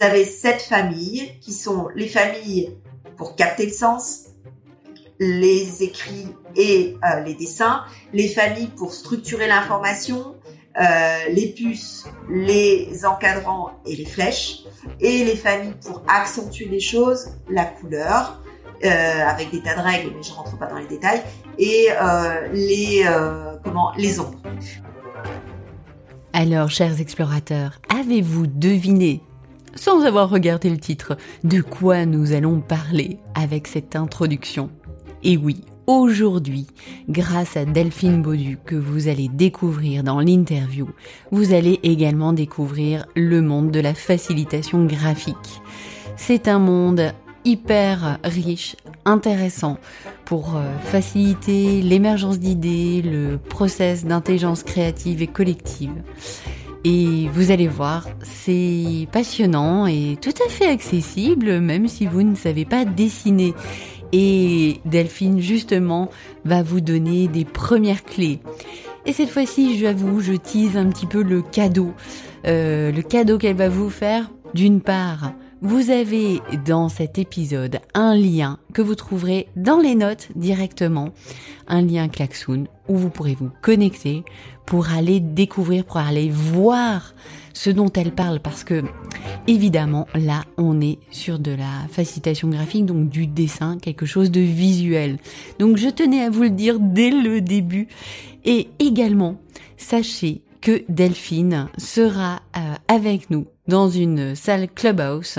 Vous avez sept familles qui sont les familles pour capter le sens, les écrits et euh, les dessins, les familles pour structurer l'information, euh, les puces, les encadrants et les flèches, et les familles pour accentuer les choses, la couleur, euh, avec des tas de règles, mais je rentre pas dans les détails, et les comment les ombres. Alors, chers explorateurs, avez-vous deviné sans avoir regardé le titre, de quoi nous allons parler avec cette introduction. Et oui, aujourd'hui, grâce à Delphine Baudu que vous allez découvrir dans l'interview, vous allez également découvrir le monde de la facilitation graphique. C'est un monde hyper riche, intéressant pour euh, faciliter l'émergence d'idées, le process d'intelligence créative et collective. Et vous allez voir, c'est passionnant et tout à fait accessible, même si vous ne savez pas dessiner. Et Delphine, justement, va vous donner des premières clés. Et cette fois-ci, j'avoue, je tease un petit peu le cadeau. Euh, le cadeau qu'elle va vous faire, d'une part, vous avez dans cet épisode un lien que vous trouverez dans les notes directement, un lien Klaxoon où vous pourrez vous connecter pour aller découvrir, pour aller voir ce dont elle parle parce que évidemment là on est sur de la facilitation graphique donc du dessin quelque chose de visuel. Donc je tenais à vous le dire dès le début. Et également sachez que Delphine sera euh, avec nous dans une salle clubhouse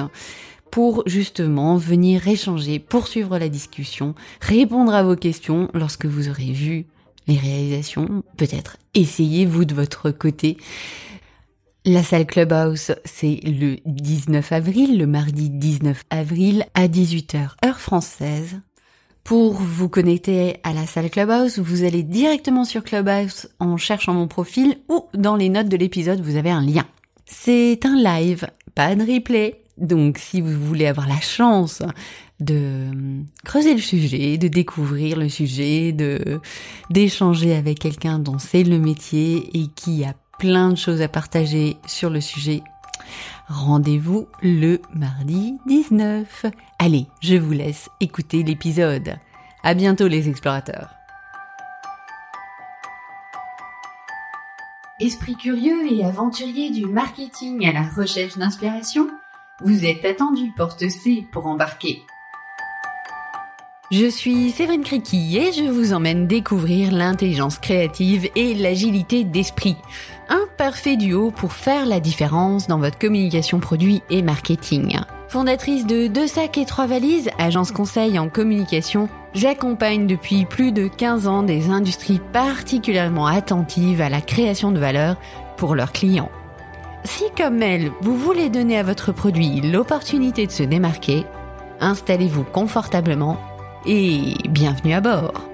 pour justement venir échanger, poursuivre la discussion, répondre à vos questions lorsque vous aurez vu les réalisations, peut-être essayez-vous de votre côté. La salle Clubhouse, c'est le 19 avril, le mardi 19 avril à 18h heure française. Pour vous connecter à la salle Clubhouse, vous allez directement sur Clubhouse en cherchant mon profil ou dans les notes de l'épisode, vous avez un lien. C'est un live, pas de replay. Donc si vous voulez avoir la chance de creuser le sujet, de découvrir le sujet, de d'échanger avec quelqu'un dont c'est le métier et qui a plein de choses à partager sur le sujet, rendez-vous le mardi 19. Allez, je vous laisse écouter l'épisode. À bientôt les explorateurs. Esprit curieux et aventurier du marketing à la recherche d'inspiration, vous êtes attendu porte C pour embarquer. Je suis Séverine Criqui et je vous emmène découvrir l'intelligence créative et l'agilité d'esprit. Un parfait duo pour faire la différence dans votre communication produit et marketing. Fondatrice de Deux sacs et trois valises, agence conseil en communication, j'accompagne depuis plus de 15 ans des industries particulièrement attentives à la création de valeur pour leurs clients. Si comme elle, vous voulez donner à votre produit l'opportunité de se démarquer, installez-vous confortablement et bienvenue à bord.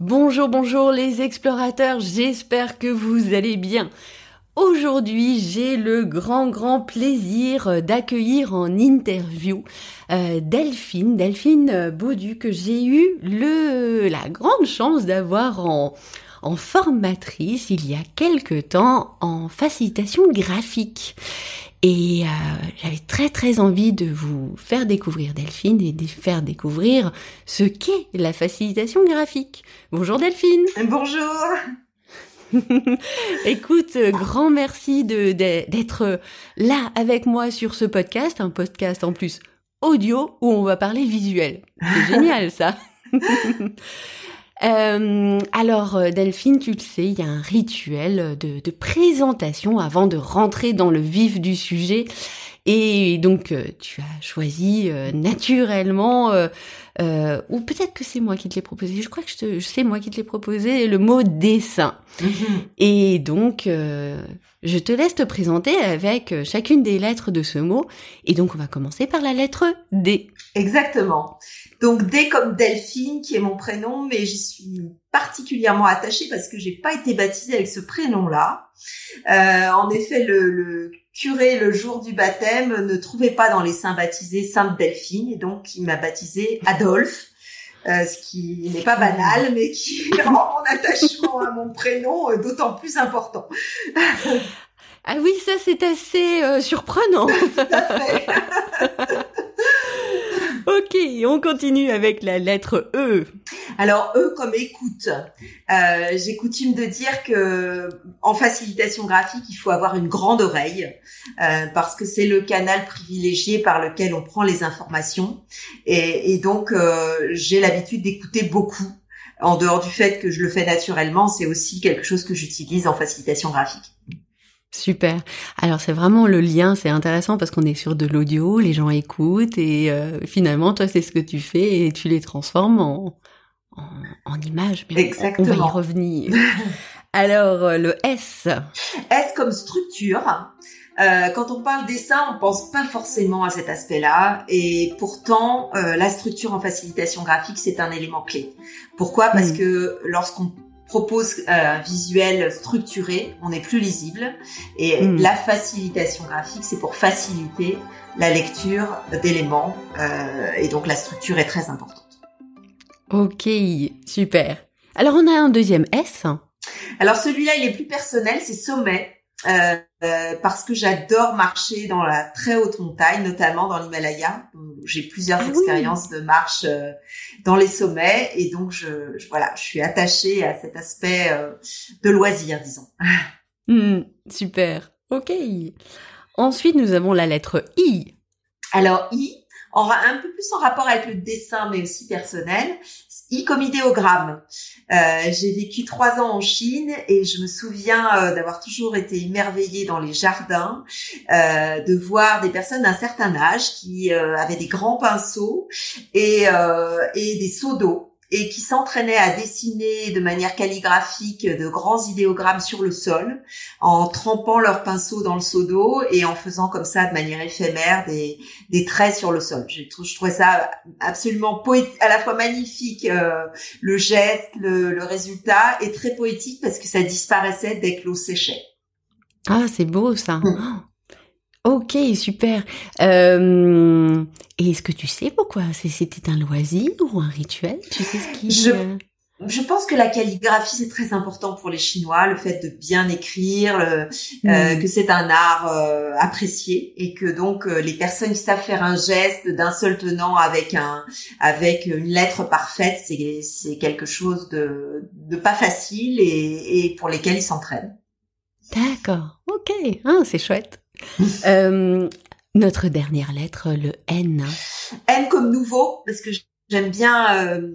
Bonjour, bonjour les explorateurs, j'espère que vous allez bien. Aujourd'hui, j'ai le grand, grand plaisir d'accueillir en interview euh, Delphine, Delphine Baudu, que j'ai eu le, la grande chance d'avoir en, en formatrice il y a quelque temps en facilitation graphique. Et euh, j'avais très très envie de vous faire découvrir Delphine et de faire découvrir ce qu'est la facilitation graphique. Bonjour Delphine. Bonjour. Écoute, grand merci de d'être là avec moi sur ce podcast, un podcast en plus audio où on va parler visuel. C'est génial ça. Euh, alors euh, Delphine, tu le sais, il y a un rituel de, de, présentation avant de rentrer dans le vif du sujet. Et donc euh, tu as choisi naturellement, ou peut-être que c'est moi qui te l'ai proposé, je crois que je, te, sais moi qui te l'ai proposé, le mot dessin. Mm-hmm. Et donc je te laisse te présenter avec chacune des lettres de ce mot. Et donc on va commencer par la lettre D. Exactement. Donc D comme Delphine, qui est mon prénom, mais j'y suis particulièrement attachée parce que j'ai pas été baptisée avec ce prénom-là. Euh, en effet, le, curé le jour du baptême ne trouvait pas dans les saints baptisés Sainte Delphine, et donc il m'a baptisée Adolphe. Euh, ce qui n'est pas banal, mais qui rend mon attachement à mon prénom euh, d'autant plus important. Ah oui, ça c'est assez euh, surprenant. Tout à fait. ok, on continue avec la lettre E. Alors E comme écoute. Euh, J'ai coutume de dire que en facilitation graphique, il faut avoir une grande oreille euh, parce que c'est le canal privilégié par lequel on prend les informations. Et, et donc euh, j'ai l'habitude d'écouter beaucoup. En dehors du fait que je le fais naturellement, c'est aussi quelque chose que j'utilise en facilitation graphique. Super. Alors c'est vraiment le lien, c'est intéressant parce qu'on est sur de l'audio, les gens écoutent et euh, finalement toi c'est ce que tu fais et tu les transformes en, en, en images. Mais Exactement. On va y revenir. Alors euh, le S. S comme structure. Euh, quand on parle dessin, on pense pas forcément à cet aspect-là, et pourtant euh, la structure en facilitation graphique c'est un élément clé. Pourquoi? Parce mmh. que lorsqu'on propose euh, un visuel structuré, on est plus lisible. Et mm. la facilitation graphique, c'est pour faciliter la lecture d'éléments. Euh, et donc la structure est très importante. Ok, super. Alors on a un deuxième S. Alors celui-là, il est plus personnel, c'est sommet. Euh, euh, parce que j'adore marcher dans la très haute montagne, notamment dans l'Himalaya. J'ai plusieurs ah expériences de marche euh, dans les sommets et donc je, voilà, je suis attachée à cet aspect euh, de loisir, disons. Hmm, super. Ok. Ensuite, nous avons la lettre I. Alors I, un peu plus en rapport avec le dessin, mais aussi personnel. I comme idéogramme. Euh, j'ai vécu trois ans en Chine et je me souviens euh, d'avoir toujours été émerveillée dans les jardins, euh, de voir des personnes d'un certain âge qui avaient des grands pinceaux et, et des seaux d'eau et qui s'entraînaient à dessiner de manière calligraphique de grands idéogrammes sur le sol, en trempant leurs pinceaux dans le seau d'eau et en faisant comme ça de manière éphémère des, des traits sur le sol. Je, je trouvais ça absolument poétique, à la fois magnifique, euh, le geste, le, le résultat, et très poétique parce que ça disparaissait dès que l'eau séchait. Ah, c'est beau ça. Mmh. Ok, super. Euh, et est-ce que tu sais pourquoi? C'était un loisir ou un rituel? Tu sais ce qui je, euh, je pense que la calligraphie c'est très important pour les Chinois, le fait de bien écrire, euh, hmm. que c'est un art apprécié et que donc les personnes qui savent faire un geste d'un seul tenant avec un avec une lettre parfaite, c'est c'est quelque chose de de pas facile et, et pour lesquels ils s'entraînent. D'accord, ok, ah, c'est chouette. Euh, notre dernière lettre, le N. N comme nouveau, parce que j'aime bien, euh,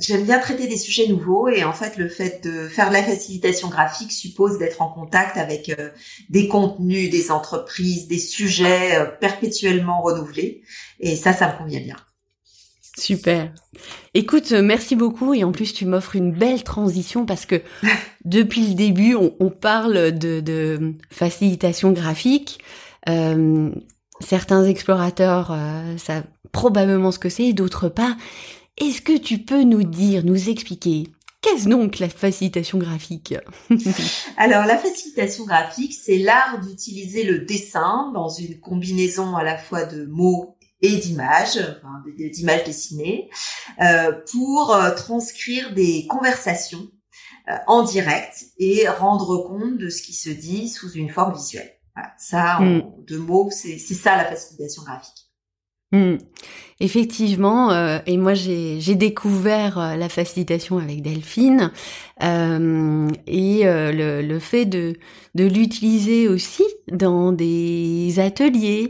j'aime bien traiter des sujets nouveaux et en fait le fait de faire la facilitation graphique suppose d'être en contact avec euh, des contenus, des entreprises, des sujets perpétuellement renouvelés et ça, ça me convient bien. Super. Écoute, merci beaucoup et en plus tu m'offres une belle transition parce que depuis le début on, parle de, facilitation graphique. Euh, certains explorateurs euh, savent probablement ce que c'est, d'autres pas. Est-ce que tu peux nous dire, nous expliquer Qu'est-ce donc la facilitation graphique? Alors la facilitation graphique, c'est l'art d'utiliser le dessin dans une combinaison à la fois de mots et d'images, enfin, d'images dessinées, euh, pour euh, transcrire des conversations euh, en direct et rendre compte de ce qui se dit sous une forme visuelle. Voilà, ça, en mm. deux mots, c'est ça la facilitation graphique. Mm. Effectivement, euh, et moi j'ai découvert euh, la facilitation avec Delphine euh, et le, le, fait de, de l'utiliser aussi dans des ateliers,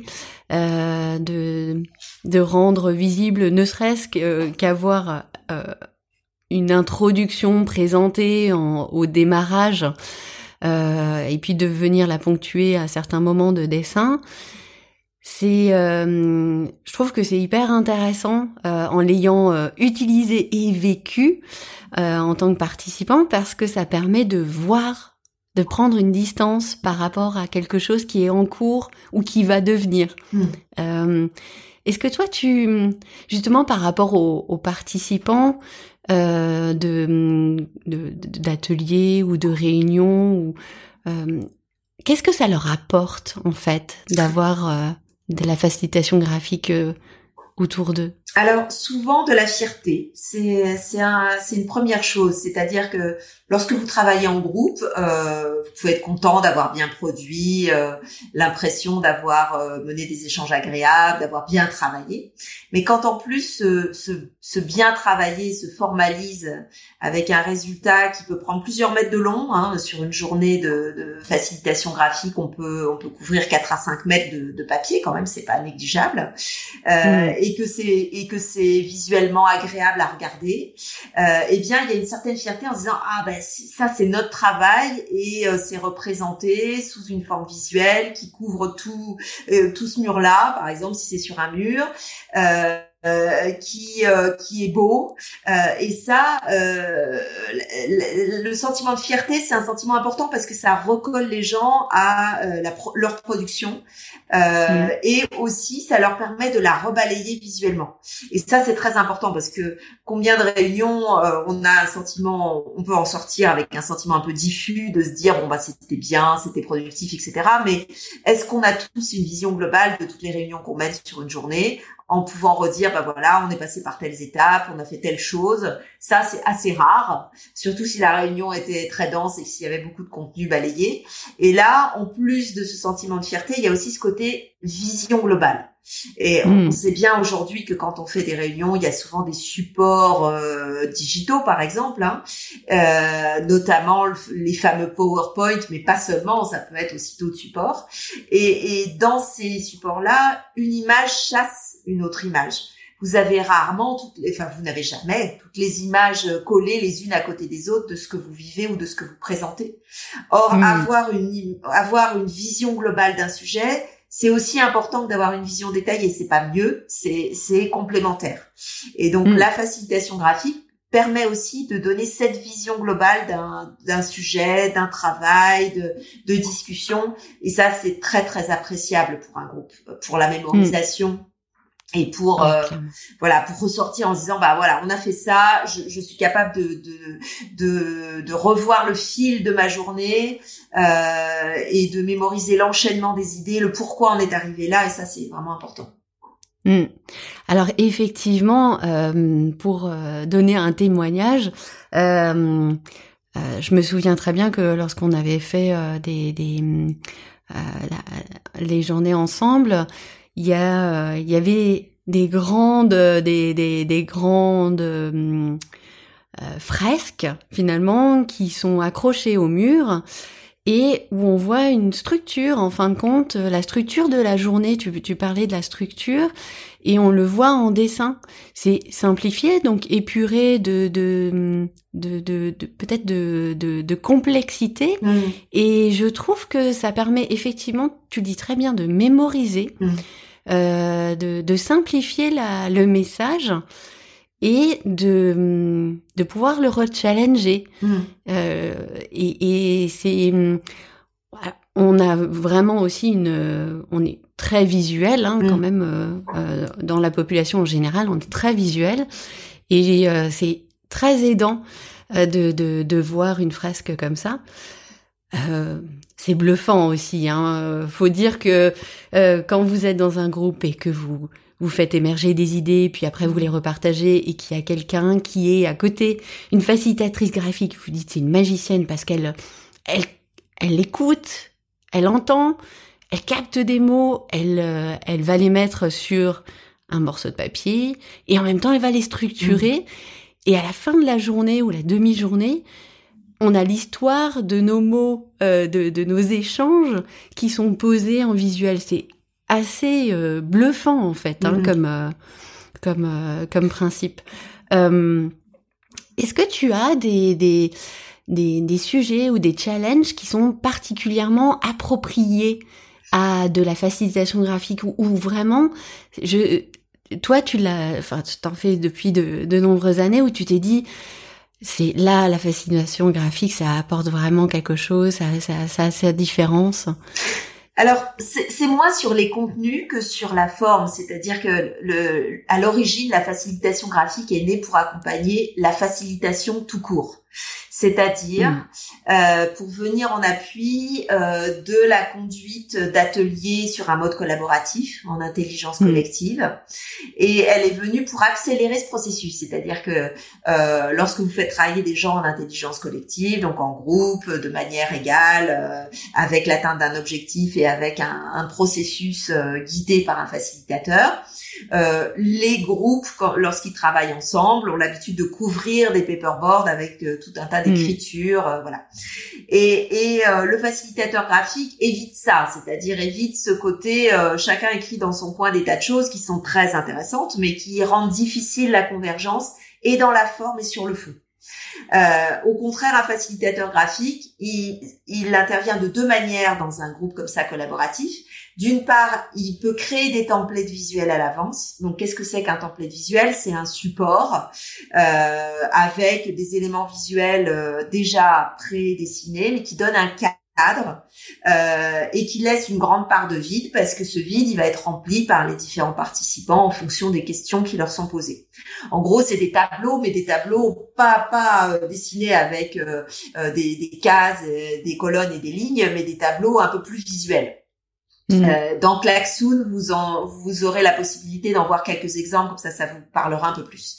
de, de rendre visible ne serait-ce qu'avoir une introduction présentée en, au démarrage et puis de venir la ponctuer à certains moments de dessin. C'est, euh, je trouve que c'est hyper intéressant euh, en l'ayant euh, utilisé et vécu en tant que participant parce que ça permet de voir, de prendre une distance par rapport à quelque chose qui est en cours ou qui va devenir. Hmm. Est-ce que toi, tu, justement, par rapport aux, participants de d'ateliers ou de réunions, ou qu'est-ce que ça leur apporte en fait d'avoir de la facilitation graphique euh, autour d'eux? Alors souvent de la fierté, c'est c'est un, c'est une première chose, c'est-à-dire que Lorsque vous travaillez en groupe, euh, vous pouvez être content d'avoir bien produit, euh, l'impression d'avoir euh, mené des échanges agréables, d'avoir bien travaillé. Mais quand en plus ce, bien travailler se formalise avec un résultat qui peut prendre plusieurs mètres de long, hein, sur une journée de, facilitation graphique, on peut on peut couvrir 4 à 5 mètres de, papier quand même, c'est pas négligeable, mmh. et que c'est et que c'est visuellement agréable à regarder. eh bien, il y a une certaine fierté en disant ah ben ça c'est notre travail et euh, c'est représenté sous une forme visuelle qui couvre tout euh, tout ce mur là par exemple si c'est sur un mur euh, qui qui est beau. Et ça le, sentiment de fierté c'est un sentiment important parce que ça recolle les gens à la leur production. Mm. et aussi ça leur permet de la rebalayer visuellement. Et ça c'est très important parce que combien de réunions on a un sentiment on peut en sortir avec un sentiment un peu diffus de se dire bon bah c'était bien c'était productif etc mais est-ce qu'on a tous une vision globale de toutes les réunions qu'on mène sur une journée? En pouvant redire, bah voilà, on est passé par telles étapes, on a fait telle chose. Ça, c'est assez rare, surtout si la réunion était très dense et s'il y avait beaucoup de contenu balayé. Et là, en plus de ce sentiment de fierté, il y a aussi ce côté vision globale. Et on hmm. sait bien aujourd'hui que quand on fait des réunions, il y a souvent des supports euh, digitaux, par exemple, hein, euh, notamment les fameux PowerPoint, mais pas seulement, ça peut être aussi d'autres supports. Et, et dans ces supports-là, une image chasse une autre image. Vous avez rarement, toutes les, enfin vous n'avez jamais toutes les images collées les unes à côté des autres de ce que vous vivez ou de ce que vous présentez. Or, hmm. avoir une avoir une vision globale d'un sujet, c'est aussi important que d'avoir une vision détaillée. C'est pas mieux, c'est c'est complémentaire. Et donc hmm. la facilitation graphique permet aussi de donner cette vision globale d'un d'un sujet, d'un travail, de de discussion. Et ça, c'est très très appréciable pour un groupe, pour la mémorisation et pour euh, voilà pour ressortir en disant bah voilà on a fait ça je, je suis capable de, de, de de revoir le fil de ma journée euh, et de mémoriser l'enchaînement des idées le pourquoi on est arrivé là et ça c'est vraiment important hmm. alors effectivement euh, pour euh, donner un témoignage euh, je me souviens très bien que lorsqu'on avait fait des, des les journées ensemble il y a euh, il y avait des grandes des des, des grandes euh, fresques finalement qui sont accrochées au mur et où on voit une structure, en fin de compte, la structure de la journée, tu, tu parlais de la structure, et on le voit en dessin. C'est simplifié, donc épuré de, de, de, de, peut-être de, de, de, complexité, mmh. et je trouve que ça permet effectivement, tu dis très bien, de mémoriser. Mmh. Euh, de, de, simplifier la, le message et de, de pouvoir le rechallenger. Mmh. Euh, et, et c'est on a vraiment aussi une on est très visuel hein, quand mmh. même euh, euh, dans la population en général on est très visuel et euh, c'est très aidant de, de, de voir une fresque comme ça euh, c'est bluffant aussi. Hein. Faut dire que euh, quand vous êtes dans un groupe et que vous vous faites émerger des idées, puis après vous les repartagez et qu'il y a quelqu'un qui est à côté, une facilitatrice graphique, vous dites c'est une magicienne parce qu'elle elle elle écoute, elle entend, elle capte des mots, elle euh, elle va les mettre sur un morceau de papier et en même temps elle va les structurer mmh. et à la fin de la journée ou la demi-journée, on a l'histoire de nos mots, euh, de, nos échanges qui sont posés en visuel. C'est assez euh, bluffant en fait, hein, mm-hmm. comme euh, comme comme principe. Est-ce que tu as des, des des, sujets ou des challenges qui sont particulièrement appropriés à de la facilitation graphique ou, vraiment je toi tu l'as enfin tu t'en fais depuis de, de nombreuses années où tu t'es dit c'est là la fascination graphique, ça apporte vraiment quelque chose, ça, ça, ça a sa différence. Alors, c'est moins sur les contenus que sur la forme, c'est-à-dire que le, à l'origine, la facilitation graphique est née pour accompagner la facilitation tout court. C'est-à-dire mm. euh, pour venir en appui euh, de la conduite d'ateliers sur un mode collaboratif en intelligence mm. collective. Et elle est venue pour accélérer ce processus, c'est-à-dire que euh, lorsque vous faites travailler des gens en intelligence collective, donc en groupe, de manière égale, avec l'atteinte d'un objectif et avec un, un processus guidé par un facilitateur, euh, les groupes, lorsqu'ils travaillent ensemble, ont l'habitude de couvrir des paperboards avec euh, tout un tas mm. d'écritures, euh, voilà. Et, et le facilitateur graphique évite ça, c'est-à-dire évite ce côté chacun écrit dans son coin des tas de choses qui sont très intéressantes, mais qui rendent difficile la convergence et dans la forme et sur le fond. Euh, au contraire, un facilitateur graphique, il, il, intervient de deux manières dans un groupe comme ça collaboratif. D'une part, il peut créer des templates visuels à l'avance. Donc, qu'est-ce que c'est qu'un template visuel? C'est un support euh, avec des éléments visuels euh, déjà prédessinés, mais qui donne un cadre euh, et qui laisse une grande part de vide parce que ce vide il va être rempli par les différents participants en fonction des questions qui leur sont posées. En gros, c'est des tableaux, mais des tableaux pas pas euh, dessinés avec des, cases, des colonnes et des lignes, mais des tableaux un peu plus visuels. Mm. Euh, dans Klaxoon, vous en, vous aurez la possibilité d'en voir quelques exemples, comme ça, ça vous parlera un peu plus.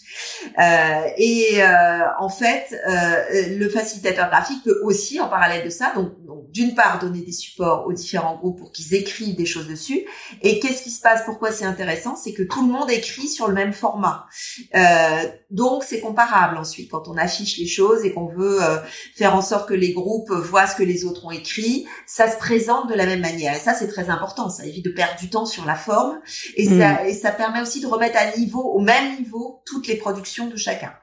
Euh, et euh, en fait, euh, le facilitateur graphique peut aussi, en parallèle de ça, donc, donc d'une part donner des supports aux différents groupes pour qu'ils écrivent des choses dessus. Et qu'est-ce qui se passe? Pourquoi c'est intéressant? C'est que tout le monde écrit sur le même format. Euh, donc c'est comparable ensuite quand on affiche les choses et qu'on veut faire en sorte que les groupes voient ce que les autres ont écrit, ça se présente de la même manière. Et ça c'est très important. Ça évite de perdre du temps sur la forme et ça mm. et ça permet aussi de remettre à niveau, au même niveau, toutes les production de chacun.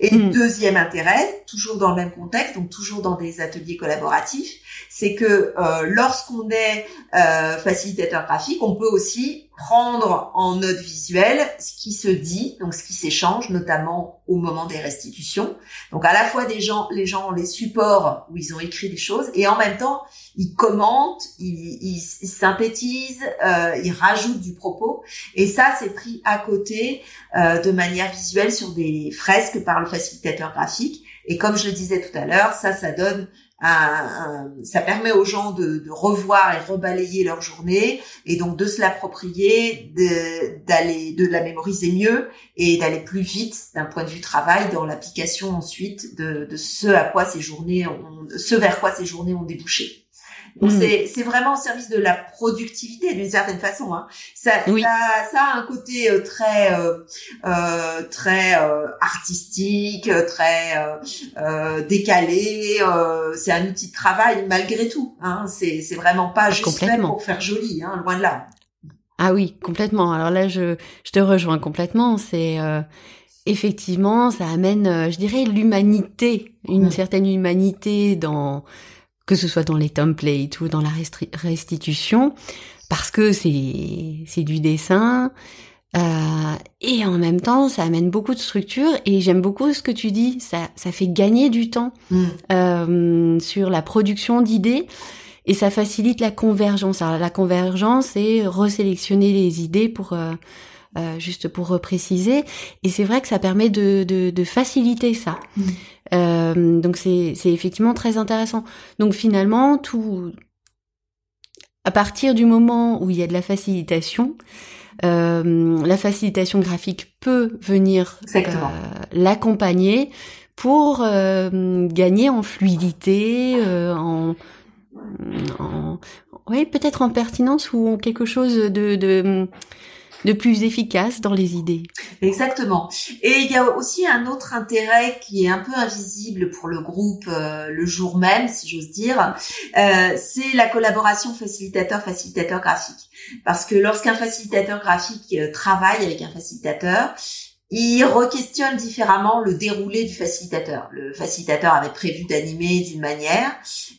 Et hmm. deuxième intérêt, toujours dans le même contexte, donc toujours dans des ateliers collaboratifs, c'est que euh, lorsqu'on est euh, facilitateur graphique, on peut aussi prendre en note visuelle ce qui se dit, donc ce qui s'échange, notamment au moment des restitutions. Donc à la fois des gens, les gens ont les supports où ils ont écrit des choses, et en même temps ils commentent, ils, ils, synthétisent, euh, ils rajoutent du propos, et ça c'est pris à côté euh, de manière visuelle sur des fresques par le facilitateur graphique. Et comme je le disais tout à l'heure, ça, ça donne ça permet aux gens de, revoir et rebalayer leur journée et donc de se l'approprier, d'aller de, la mémoriser mieux et d'aller plus vite d'un point de vue travail dans l'application ensuite de, ce à quoi ces journées ce vers quoi ces journées ont débouché. Donc mm. c'est c'est vraiment au service de la productivité d'une certaine façon. Hein. Ça, ça, ça a un côté euh, très euh, euh, très euh, artistique, très euh, décalé. c'est un outil de travail malgré tout. Hein. C'est c'est vraiment pas juste fait pour faire joli, hein, loin de là. Ah oui, complètement. Alors là, je je te rejoins complètement. C'est effectivement, ça amène, je dirais, l'humanité, une certaine humanité dans que ce soit dans les templates ou dans la restitution, parce que c'est c'est du dessin. Euh, et en même temps, ça amène beaucoup de structure et j'aime beaucoup ce que tu dis. Ça, ça fait gagner du temps mm. euh, sur la production d'idées et ça facilite la convergence. Alors, la convergence, c'est resélectionner les idées pour euh, euh, juste pour repréciser. Et c'est vrai que ça permet de, de, de faciliter ça. Mm. Euh, donc c'est effectivement très intéressant. Donc finalement, tout à partir du moment où il y a de la facilitation, euh, la facilitation graphique peut venir euh, l'accompagner pour euh, gagner en fluidité, euh, en, en, oui peut-être en pertinence ou en quelque chose de, de de plus efficace dans les idées. Exactement. Et il y a aussi un autre intérêt qui est un peu invisible pour le groupe euh, le jour même, si j'ose dire, euh, c'est la collaboration facilitateur-facilitateur graphique. Parce que lorsqu'un facilitateur graphique euh, travaille avec un facilitateur, il re-questionne différemment le déroulé du facilitateur. Le facilitateur avait prévu d'animer d'une manière,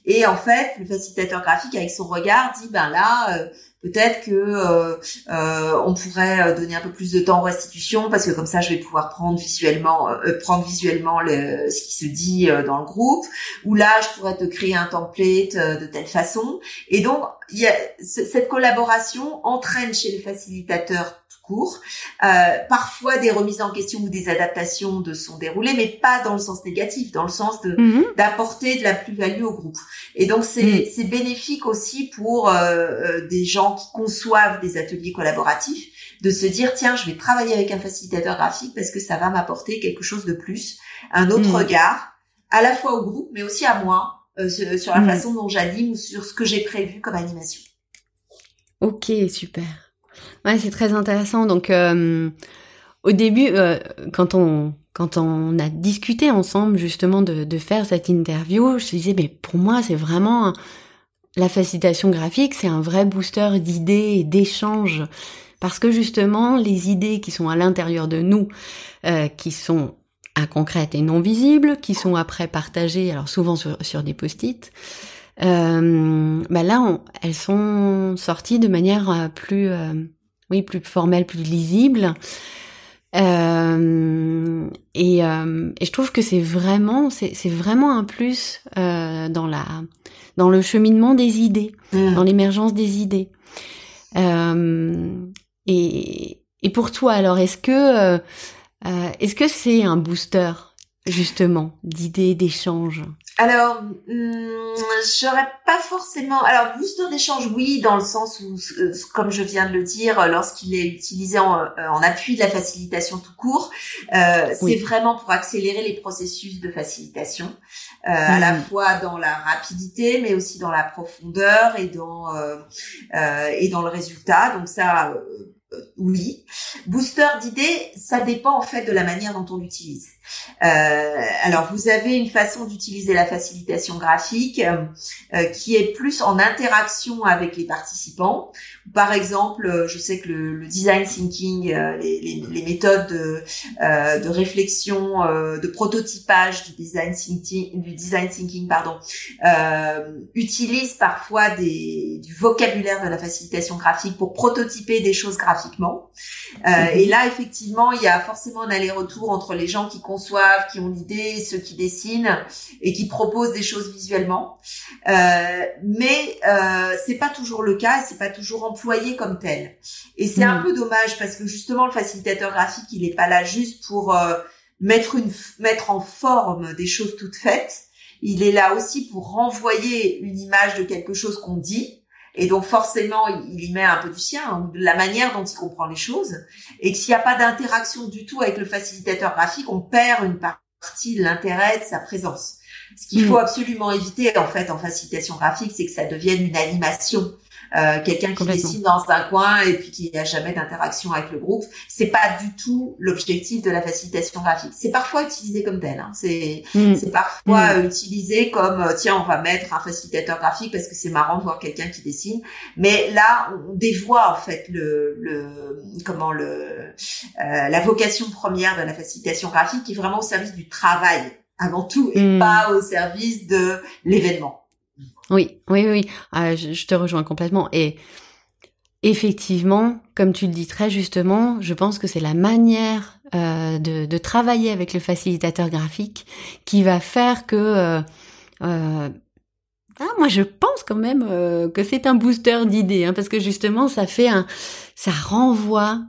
et en fait, le facilitateur graphique, avec son regard, dit ben là, Peut-être que euh, euh, on pourrait euh, donner un peu plus de temps aux restitutions parce que comme ça je vais pouvoir prendre visuellement prendre visuellement le, ce qui se dit dans le groupe ou là je pourrais te créer un template de telle façon et donc y a cette collaboration entraîne chez le facilitateur court. Euh, parfois des remises en question ou des adaptations de sont déroulées, mais pas dans le sens négatif, dans le sens de Mhm. d'apporter de la plus-value au groupe. Et donc c'est c'est bénéfique aussi pour euh, euh, des gens qui conçoivent des ateliers collaboratifs de se dire tiens je vais travailler avec un facilitateur graphique parce que ça va m'apporter quelque chose de plus, un autre Mm. regard à la fois au groupe mais aussi à moi euh, sur la façon dont j'anime ou sur ce que j'ai prévu comme animation. Ok, super. Ouais, c'est très intéressant. Donc, euh, au début, euh, quand on quand on a discuté ensemble justement de, de faire cette interview, je disais, mais pour moi, c'est vraiment la facilitation graphique, c'est un vrai booster d'idées et d'échanges. Parce que justement, les idées qui sont à l'intérieur de nous, euh, qui sont inconcrètes et non visibles, qui sont après partagées, alors souvent sur, sur des post-it, euh, bah là, elles sont sorties de manière euh, plus, euh, oui, plus formelle, plus lisible. Euh, et, euh, et je trouve que c'est vraiment, c'est vraiment un plus euh, dans la, dans le cheminement des idées, Mm. dans l'émergence des idées. Et, et pour toi, alors, est-ce que, est-ce que c'est un booster justement d'idées, d'échanges? Alors, hum, j'aurais pas forcément. Alors, booster d'échange, oui, dans le sens où, comme je viens de le dire, lorsqu'il est utilisé en, euh, en appui de la facilitation tout court, euh, Oui. c'est vraiment pour accélérer les processus de facilitation, euh, à la Mhm. fois dans la rapidité, mais aussi dans la profondeur et dans euh, euh, et dans le résultat. Donc ça. oui. Booster d'idées, ça dépend en fait de la manière dont on l'utilise. Euh, alors, vous avez une façon d'utiliser la facilitation graphique euh, euh, qui est plus en interaction avec les participants. Par exemple, je sais que le, le design thinking, euh, les, les- les méthodes de, euh, de réflexion, euh, de prototypage du design thinking, du design thinking, pardon, euh, utilisent parfois des, du vocabulaire de la facilitation graphique pour prototyper des choses graphiquement. Euh, Mhm. Et là, effectivement, il y a forcément un aller-retour entre les gens qui conçoivent, qui ont l'idée, ceux qui dessinent et qui proposent des choses visuellement. Euh, mais euh, c'est pas toujours le cas, c'est pas toujours employé comme tel. Et c'est un Mhm. peu dommage parce que justement, le facilitateur graphique, il est pas là juste pour euh, mettre une mettre en forme des choses toutes faites. Il est là aussi pour renvoyer une image de quelque chose qu'on dit. Et donc forcément, il y met un peu du sien, hein, de la manière dont il comprend les choses. Et que s'il n'y a pas d'interaction du tout avec le facilitateur graphique, on perd une partie de l'intérêt de sa présence. Ce qu'il Mm. faut absolument éviter en fait en facilitation graphique, c'est que ça devienne une animation. Euh, quelqu'un qui dessine dans un coin et puis qui n'a jamais d'interaction avec le groupe, c'est pas du tout l'objectif de la facilitation graphique. C'est parfois utilisé comme tel. Hein. C'est Mm. c'est parfois euh, utilisé comme euh, tiens on va mettre un facilitateur graphique parce que c'est marrant de voir quelqu'un qui dessine mais là on dévoie en fait le, le comment le euh, la vocation première de la facilitation graphique qui est vraiment au service du travail avant tout et Mm. pas au service de l'événement Oui, oui, oui. Ah, je, te rejoins complètement. Et effectivement, comme tu le dis très justement, je pense que c'est la manière euh, de, travailler avec le facilitateur graphique qui va faire que... euh, euh, ah, moi, je pense quand même que c'est un booster d'idées, hein, parce que justement, ça fait un, ça renvoie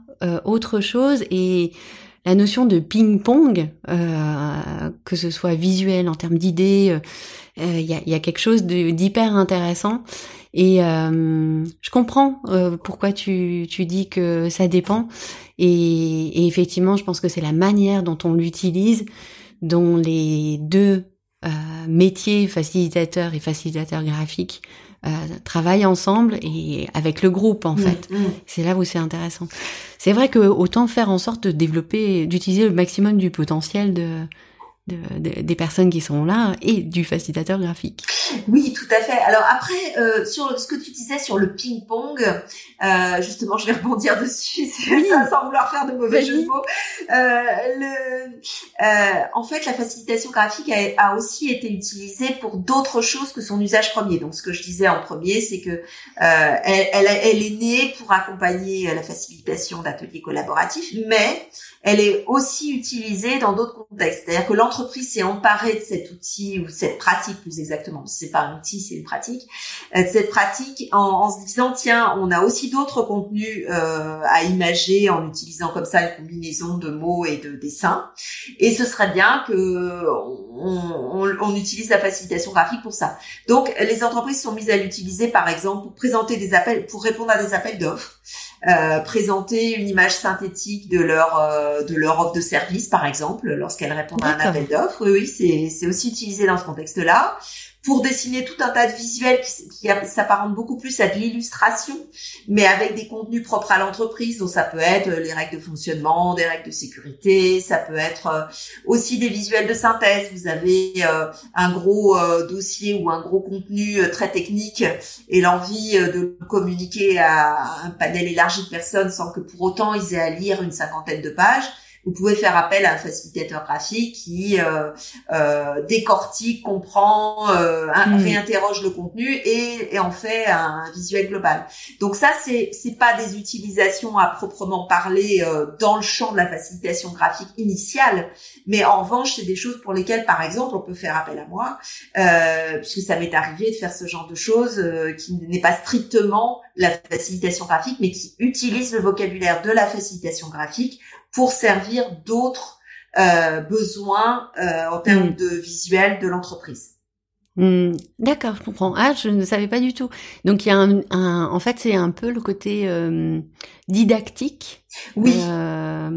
autre chose et la notion de ping-pong, euh, que ce soit visuel en termes d'idées, euh, il y, a, quelque chose d'hyper intéressant. Et euh, je comprends euh, pourquoi tu, dis que ça dépend. Et, et effectivement je pense que c'est la manière dont on l'utilise dont les deux euh, métiers facilitateurs et facilitateurs graphiques euh, travaillent ensemble et avec le groupe en fait Mm, mm. c'est là où c'est intéressant c'est vrai que autant faire en sorte de développer d'utiliser le maximum du potentiel de de, de- des personnes qui sont là et du facilitateur graphique. Oui, tout à fait. Alors après, euh, sur ce que tu disais sur le ping-pong, euh, justement, je vais rebondir dessus, Oui. ça, sans vouloir faire de mauvais Vas-y. jeux de mots. Euh, le, euh, en fait, la facilitation graphique a, a aussi été utilisée pour d'autres choses que son usage premier. Donc, ce que je disais en premier, c'est que euh, elle, elle, elle est née pour accompagner la facilitation d'ateliers collaboratifs, mais elle est aussi utilisée dans d'autres contextes. C'est-à-dire que l'entreprise s'est emparée de cet outil ou cette pratique plus exactement, c'est pas un outil, c'est une pratique, euh, cette pratique en, en, se disant tiens, on a aussi d'autres contenus euh, à imager en utilisant comme ça une combinaison de mots et de dessins, et ce serait bien que on, on, utilise la facilitation graphique pour ça. Donc les entreprises sont mises à l'utiliser par exemple pour présenter des appels, pour répondre à des appels d'offres. Euh, présenter une image synthétique de leur euh, de leur offre de service par exemple lorsqu'elles répondent à un appel d'offres. Oui, oui, c'est c'est aussi utilisé dans ce contexte-là pour dessiner tout un tas de visuels qui, s'apparentent beaucoup plus à de l'illustration, mais avec des contenus propres à l'entreprise. Donc ça peut être les règles de fonctionnement, des règles de sécurité, ça peut être euh, aussi des visuels de synthèse. Vous avez euh, un gros euh, dossier ou un gros contenu très technique et l'envie de communiquer à un panel élargi de personnes sans que pour autant ils aient à lire une cinquantaine de pages vous pouvez faire appel à un facilitateur graphique qui euh, euh, décortique, comprend, euh, hmm. réinterroge le contenu et, et, en fait un visuel global. Donc ça, c'est c'est pas des utilisations à proprement parler euh, dans le champ de la facilitation graphique initiale, mais en revanche, c'est des choses pour lesquelles, par exemple, on peut faire appel à moi, euh, puisque ça m'est arrivé de faire ce genre de choses euh, qui n'est pas strictement la facilitation graphique, mais qui utilise le vocabulaire de la facilitation graphique pour servir d'autres euh, besoins euh, en termes mm. de visuel de l'entreprise. Mm. D'accord, je comprends. Ah, je ne savais pas du tout. Donc il y a un, en fait, c'est un peu le côté euh, didactique. Oui,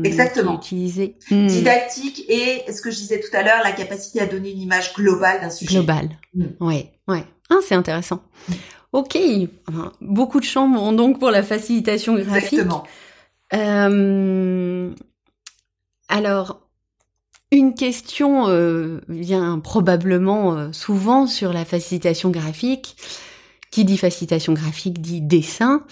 exactement. Utilisé. Mm. Didactique et ce que je disais tout à l'heure, la capacité à donner une image globale d'un sujet. Global. Ouais, ouais. Ah, c'est intéressant. Ok, beaucoup de champs donc pour la facilitation graphique. Exactement. Euh, alors, une question euh, vient probablement euh, souvent sur la facilitation graphique. Qui dit facilitation graphique dit dessin.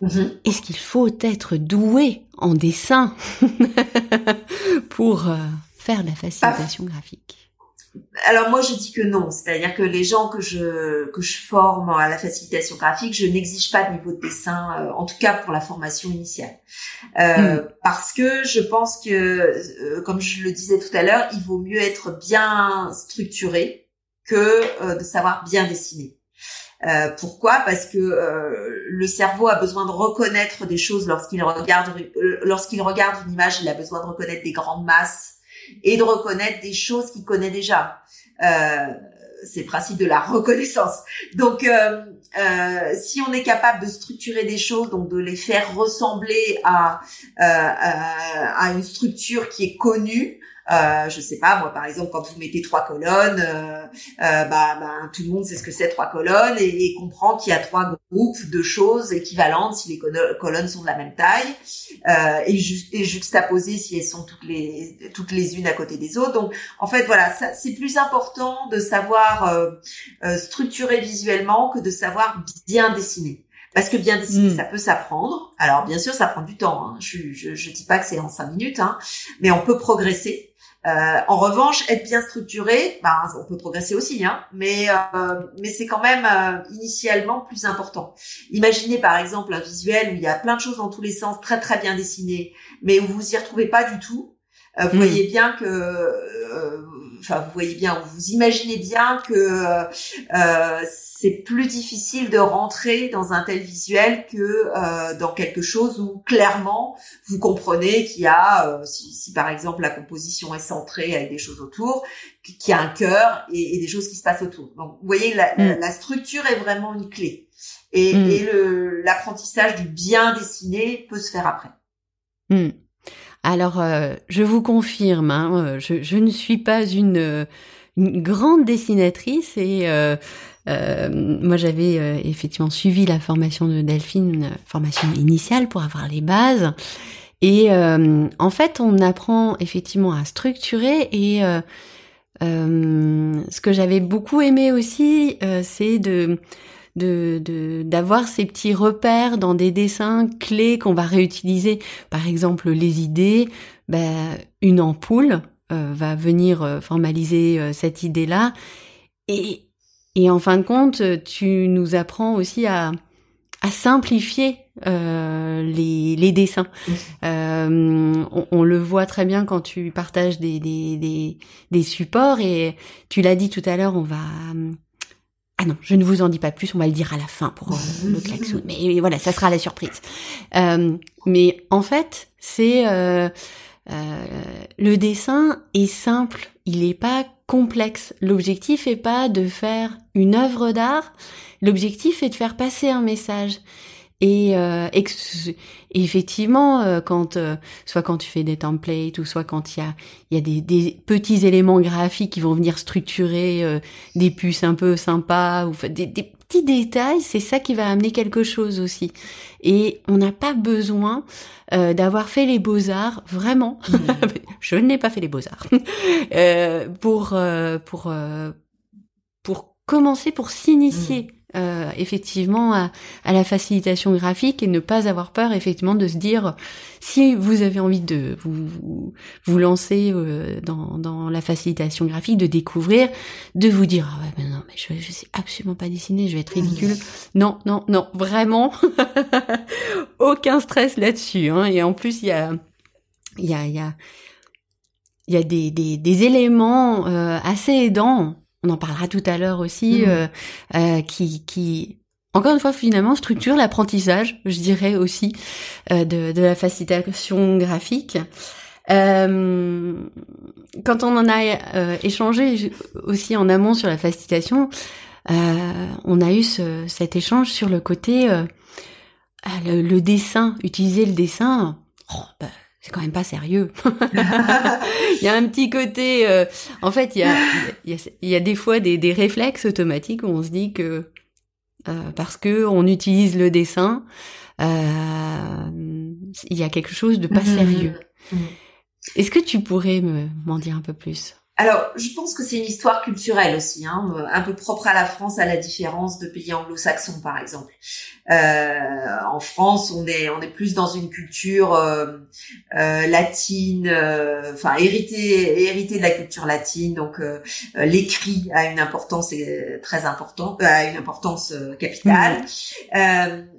Mm-hmm. Est-ce qu'il faut être doué en dessin pour faire de la facilitation graphique? Alors moi je dis que non, c'est-à-dire que les gens que je que je forme à la facilitation graphique, je n'exige pas de niveau de dessin, euh, en tout cas pour la formation initiale, euh, hmm. parce que je pense que, euh, comme je le disais tout à l'heure, il vaut mieux être bien structuré que de savoir bien dessiner. pourquoi? Parce que le cerveau a besoin de reconnaître des choses lorsqu'il regarde lorsqu'il regarde une image, il a besoin de reconnaître des grandes masses et de reconnaître des choses qu'il connaît déjà. Euh, c'est le principe de la reconnaissance. Donc, euh, euh, si on est capable de structurer des choses, donc de les faire ressembler à, à une structure qui est connue, euh, je sais pas, moi par exemple, quand vous mettez trois colonnes, euh, euh, bah, bah, tout le monde sait ce que c'est trois colonnes et, comprend qu'il y a trois groupes de choses équivalentes si les colonnes sont de la même taille euh, et, ju et juxtaposées si elles sont toutes les toutes les unes à côté des autres. Donc en fait voilà, c'est plus important de savoir euh, structurer visuellement que de savoir bien dessiner. Parce que bien dessiner, hmm. ça peut s'apprendre. Alors bien sûr, ça prend du temps. Hein. Je, je, je dis pas que c'est en cinq minutes, hein. mais on peut progresser. Euh, en revanche, être bien structuré, ben, on peut progresser aussi, hein, mais euh, mais c'est quand même euh, initialement plus important. Imaginez par exemple un visuel où il y a plein de choses dans tous les sens, très très bien dessinées, mais où vous y retrouvez pas du tout. Vous hmm. voyez bien que enfin vous voyez bien, vous imaginez bien que euh, c'est plus difficile de rentrer dans un tel visuel que euh, dans quelque chose où clairement vous comprenez qu'il y a, euh, si, si, par exemple la composition est centrée avec des choses autour, qu'il y a un cœur et, et, des choses qui se passent autour. Donc vous voyez, la, la, mm. structure est vraiment une clé. Et, mm. et l'apprentissage du bien dessiné peut se faire après. Alors, euh, je vous confirme, hein, euh, je, ne suis pas une, euh, grande dessinatrice et moi j'avais effectivement suivi la formation de Delphine, formation initiale pour avoir les bases. Et en fait, on apprend effectivement à structurer et ce que j'avais beaucoup aimé aussi, c'est de de d'avoir ces petits repères dans des dessins clés qu'on va réutiliser. Par exemple, les idées, ben, une ampoule euh, va venir euh, formaliser euh, cette idée-là. Et, et en fin de compte, tu nous apprends aussi à, à simplifier euh, les, les, dessins. Euh, on, on, le voit très bien quand tu partages des, des, des, des supports et tu l'as dit tout à l'heure, on va... Ah non, je ne vous en dis pas plus, on va le dire à la fin pour euh, le klaxon. Mais voilà, ça sera la surprise. Euh, mais en fait, c'est euh, le dessin est simple, il n'est pas complexe. L'objectif est pas de faire une œuvre d'art, l'objectif est de faire passer un message. Et, euh, effectivement, euh, quand euh, soit quand tu fais des templates ou soit quand il y a il y a des, des, petits éléments graphiques qui vont venir structurer euh, des puces un peu sympas ou des, des petits détails, c'est ça qui va amener quelque chose aussi. Et on n'a pas besoin d'avoir fait les beaux arts vraiment. Mmh. Je n'ai pas fait les beaux arts pour pour pour commencer, pour s'initier. Mmh euh, effectivement à, la facilitation graphique et ne pas avoir peur effectivement de se dire si vous avez envie de vous vous, lancer euh, dans, dans la facilitation graphique, de découvrir, de vous dire ah ouais mais non mais je je sais absolument pas dessiner, je vais être ridicule. Non non non vraiment aucun stress là-dessus. Hein. Et en plus il y a il y a il y a il y a des, des, des éléments euh, assez aidants on en parlera tout à l'heure aussi, mmh. euh, euh, qui, qui, encore une fois, finalement, structure l'apprentissage, je dirais aussi, euh, de, de, la facilitation graphique. Euh, quand on en a échangé aussi en amont sur la facilitation, on a eu ce, cet échange sur le côté le, le, dessin, utiliser le dessin. Oh, bah, c'est quand même pas sérieux. il y a un petit côté, euh, en fait, il y a, il y a, il y a des fois des, des, réflexes automatiques où on se dit que euh, parce que on utilise le dessin, euh, il y a quelque chose de pas mhm. sérieux. Mhm. Est-ce que tu pourrais me m'en dire un peu plus? Alors, je pense que c'est une histoire culturelle aussi, hein, un peu propre à la France, à la différence de pays anglo-saxons, par exemple. Euh, en France, on est on est plus dans une culture euh, euh, latine, euh, enfin héritée héritée de la culture latine. Donc, euh, l'écrit a une importance très importante, a une importance capitale. Mmh.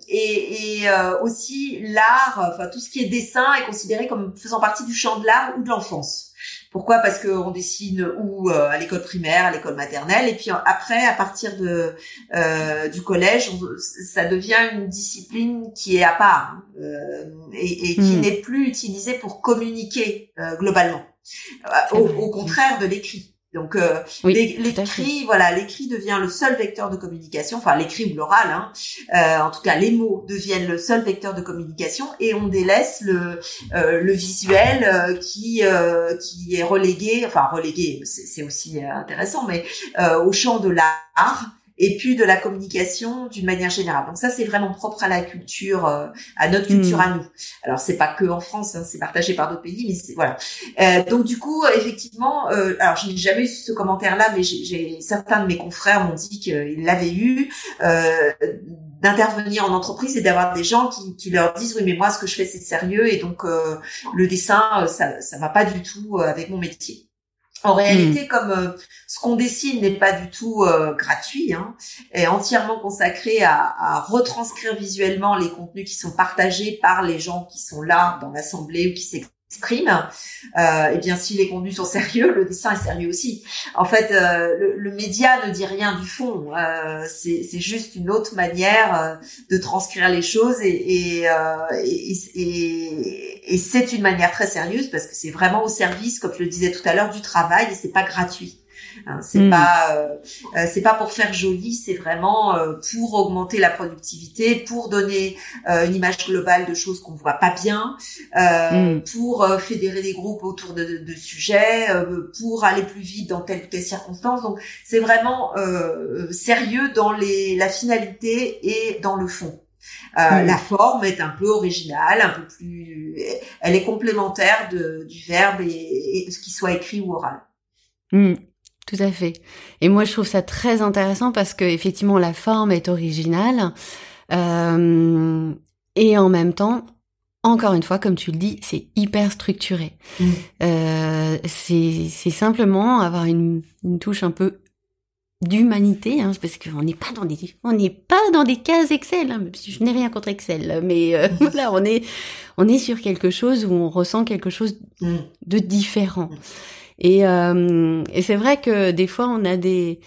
et, et aussi l'art, enfin tout ce qui est dessin est considéré comme faisant partie du champ de l'art ou de l'enfance. Pourquoi? Parce qu'on dessine ou euh, à l'école primaire, à l'école maternelle, et puis après, à partir de euh, du collège, ça devient une discipline qui est à part euh, et, et, qui hmm. n'est plus utilisée pour communiquer globalement. Au, au, contraire de l'écrit. Donc euh, l'écrit, voilà, l'écrit devient le seul vecteur de communication, enfin l'écrit ou l'oral, hein, euh, en tout cas les mots deviennent le seul vecteur de communication et on délaisse le euh, le visuel euh, qui euh, qui est relégué, enfin relégué, c'est aussi intéressant, mais au champ de l'art et puis de la communication d'une manière générale. Donc ça, c'est vraiment propre à la culture, euh, à notre culture hmm. à nous. Alors c'est pas que en France, hein, c'est partagé par d'autres pays, mais c'est voilà. Euh, donc du coup, effectivement, euh, alors je n'ai jamais eu ce commentaire-là, mais j'ai certains de mes confrères m'ont dit qu'ils l'avaient eu. Euh, d'intervenir en entreprise et d'avoir des gens qui, qui, leur disent oui mais moi ce que je fais c'est sérieux et donc euh, le dessin ça ça va pas du tout avec mon métier. En réalité, hmm. comme euh, ce qu'on dessine n'est pas du tout euh, gratuit, hein, est entièrement consacré à, à, retranscrire visuellement les contenus qui sont partagés par les gens qui sont là dans l'assemblée ou qui s'expriment exprime, euh, et bien si les contenus sont sérieux, le dessin est sérieux aussi. En fait, euh, le, média ne dit rien du fond. Euh, c'est juste une autre manière de transcrire les choses et, et c'est une manière très sérieuse parce que c'est vraiment au service, comme je le disais tout à l'heure, du travail et c'est pas gratuit. Hein, c'est hmm. pas euh, euh, c'est pas pour faire joli, c'est vraiment euh, pour augmenter la productivité, pour donner une image globale de choses qu'on voit pas bien, hmm. pour fédérer des groupes autour de, de, sujets, pour aller plus vite dans telle ou telle circonstance. Donc c'est vraiment sérieux dans les la finalité et dans le fond. Hmm. La forme est un peu originale, un peu plus, elle est complémentaire de, du verbe et, ce qui soit écrit ou oral. Tout à fait. Et moi, je trouve ça très intéressant parce que effectivement, la forme est originale euh, et en même temps, encore une fois, comme tu le dis, c'est hyper structuré. Mm. Euh, c'est simplement avoir une, une touche un peu d'humanité, hein, parce qu'on n'est pas dans des, on n'est pas dans des cases Excel. Hein, je n'ai rien contre Excel, mais euh, voilà, on est, on est sur quelque chose où on ressent quelque chose mm. de différent. Et, euh, et c'est vrai que des fois, on a des,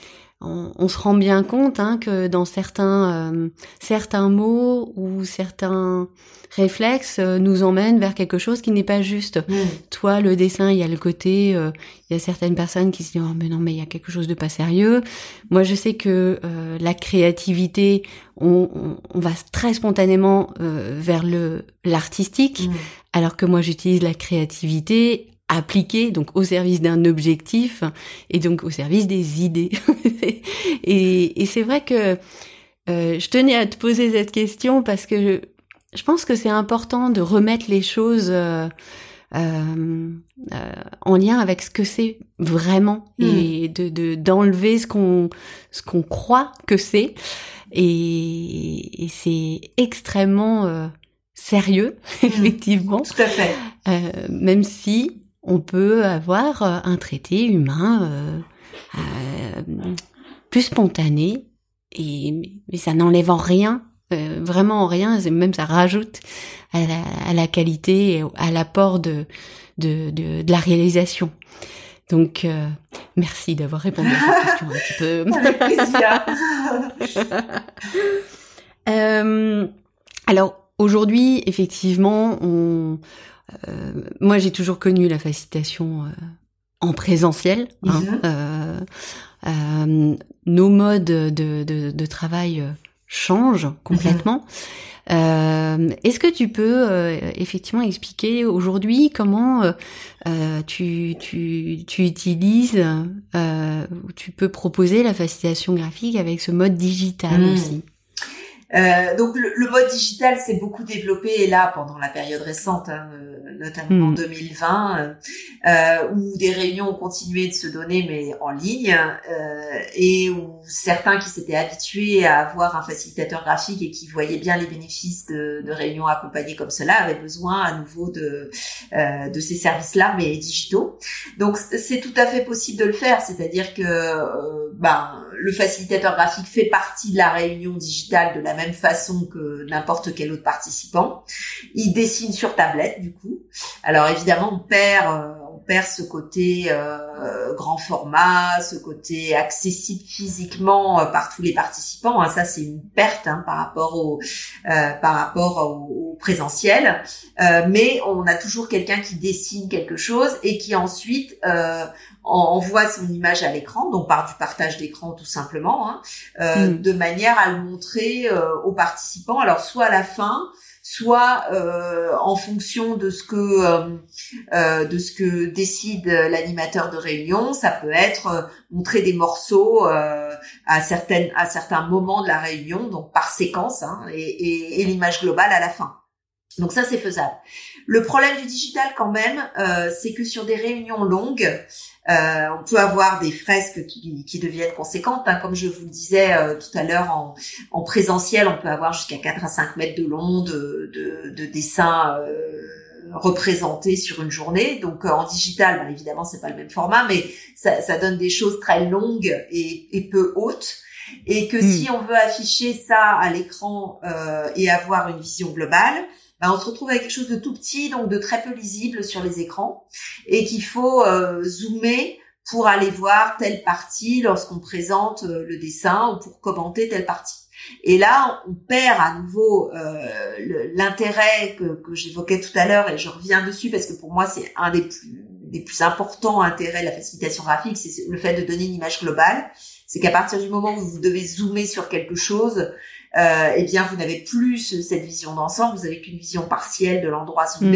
on, se rend bien compte hein, que dans certains euh, certains mots ou certains réflexes euh, nous emmènent vers quelque chose qui n'est pas juste. Mm. Toi, le dessin, il y a le côté, euh, il y a certaines personnes qui se disent oh mais non mais il y a quelque chose de pas sérieux. Moi, je sais que la créativité, on, on, va très spontanément vers le l'artistique, mm. alors que moi j'utilise la créativité appliqué donc au service d'un objectif et donc au service des idées. et, et c'est vrai que euh, je tenais à te poser cette question parce que je, je pense que c'est important de remettre les choses euh, euh, euh en lien avec ce que c'est vraiment hmm. et de d'enlever ce qu'on ce qu'on croit que c'est et, et c'est extrêmement euh, sérieux hmm. effectivement. Tout à fait. même si on peut avoir euh, un traité humain euh, euh, plus spontané, et, mais ça n'enlève en rien, vraiment en rien, même ça rajoute à la, qualité, à l'apport de, de, de, la réalisation. Donc, merci d'avoir répondu à cette question un petit peu. euh, alors, aujourd'hui, effectivement, on, euh, moi, j'ai toujours connu la facilitation euh, en présentiel. Hein, mhm. euh, nos modes de, de, de travail changent complètement. Euh, Est-ce que tu peux euh, effectivement expliquer aujourd'hui comment euh, tu, tu, tu, utilises, tu peux proposer la facilitation graphique avec ce mode digital mhm. aussi? Euh, donc le, le, mode digital s'est beaucoup développé et là pendant la période récente, hein, euh, notamment en 2020, hmm. euh, où des réunions ont continué de se donner mais en ligne euh, et où certains qui s'étaient habitués à avoir un facilitateur graphique et qui voyaient bien les bénéfices de, de réunions accompagnées comme cela avaient besoin à nouveau de euh, de ces services-là mais digitaux. Donc c'est tout à fait possible de le faire, c'est-à-dire que ben le facilitateur graphique fait partie de la réunion digitale de la même façon que n'importe quel autre participant. Il dessine sur tablette du coup. Alors évidemment, on perd, euh, perd ce côté euh, grand format, ce côté accessible physiquement euh, par tous les participants. Hein. Ça, c'est une perte hein, par rapport au par rapport au, présentiel. mais on a toujours quelqu'un qui dessine quelque chose et qui ensuite envoie son image à l'écran, donc par du partage d'écran tout simplement, hein, mm. de manière à le montrer aux participants. Alors soit à la fin, soit euh, en fonction de ce que euh, euh, de ce que décide l'animateur de réunion. Ça peut être montrer des morceaux à certaines à certains moments de la réunion, donc par séquence, hein, et, l'image globale à la fin. Donc ça, c'est faisable. Le problème du digital, quand même, euh, c'est que sur des réunions longues, euh, on peut avoir des fresques qui, qui deviennent conséquentes. Hein. Comme je vous le disais euh, tout à l'heure, en, en, présentiel, on peut avoir jusqu'à 4 à 5 mètres de long de, de, de dessins euh, représentés sur une journée. Donc en digital, ben, évidemment, c'est pas le même format, mais ça, ça donne des choses très longues et, et peu hautes et que hmm. si on veut afficher ça à l'écran euh, et avoir une vision globale, on se retrouve avec quelque chose de tout petit, donc de très peu lisible sur les écrans, et qu'il faut euh, zoomer pour aller voir telle partie lorsqu'on présente euh, le dessin ou pour commenter telle partie. Et là, on perd à nouveau euh, l'intérêt que, que j'évoquais tout à l'heure, et je reviens dessus parce que pour moi, c'est un des plus, des plus importants intérêts de la facilitation graphique, c'est le fait de donner une image globale. C'est qu'à partir du moment où vous devez zoomer sur quelque chose, euh, eh bien vous n'avez plus cette vision d'ensemble, vous avez qu'une vision partielle de l'endroit. Mm.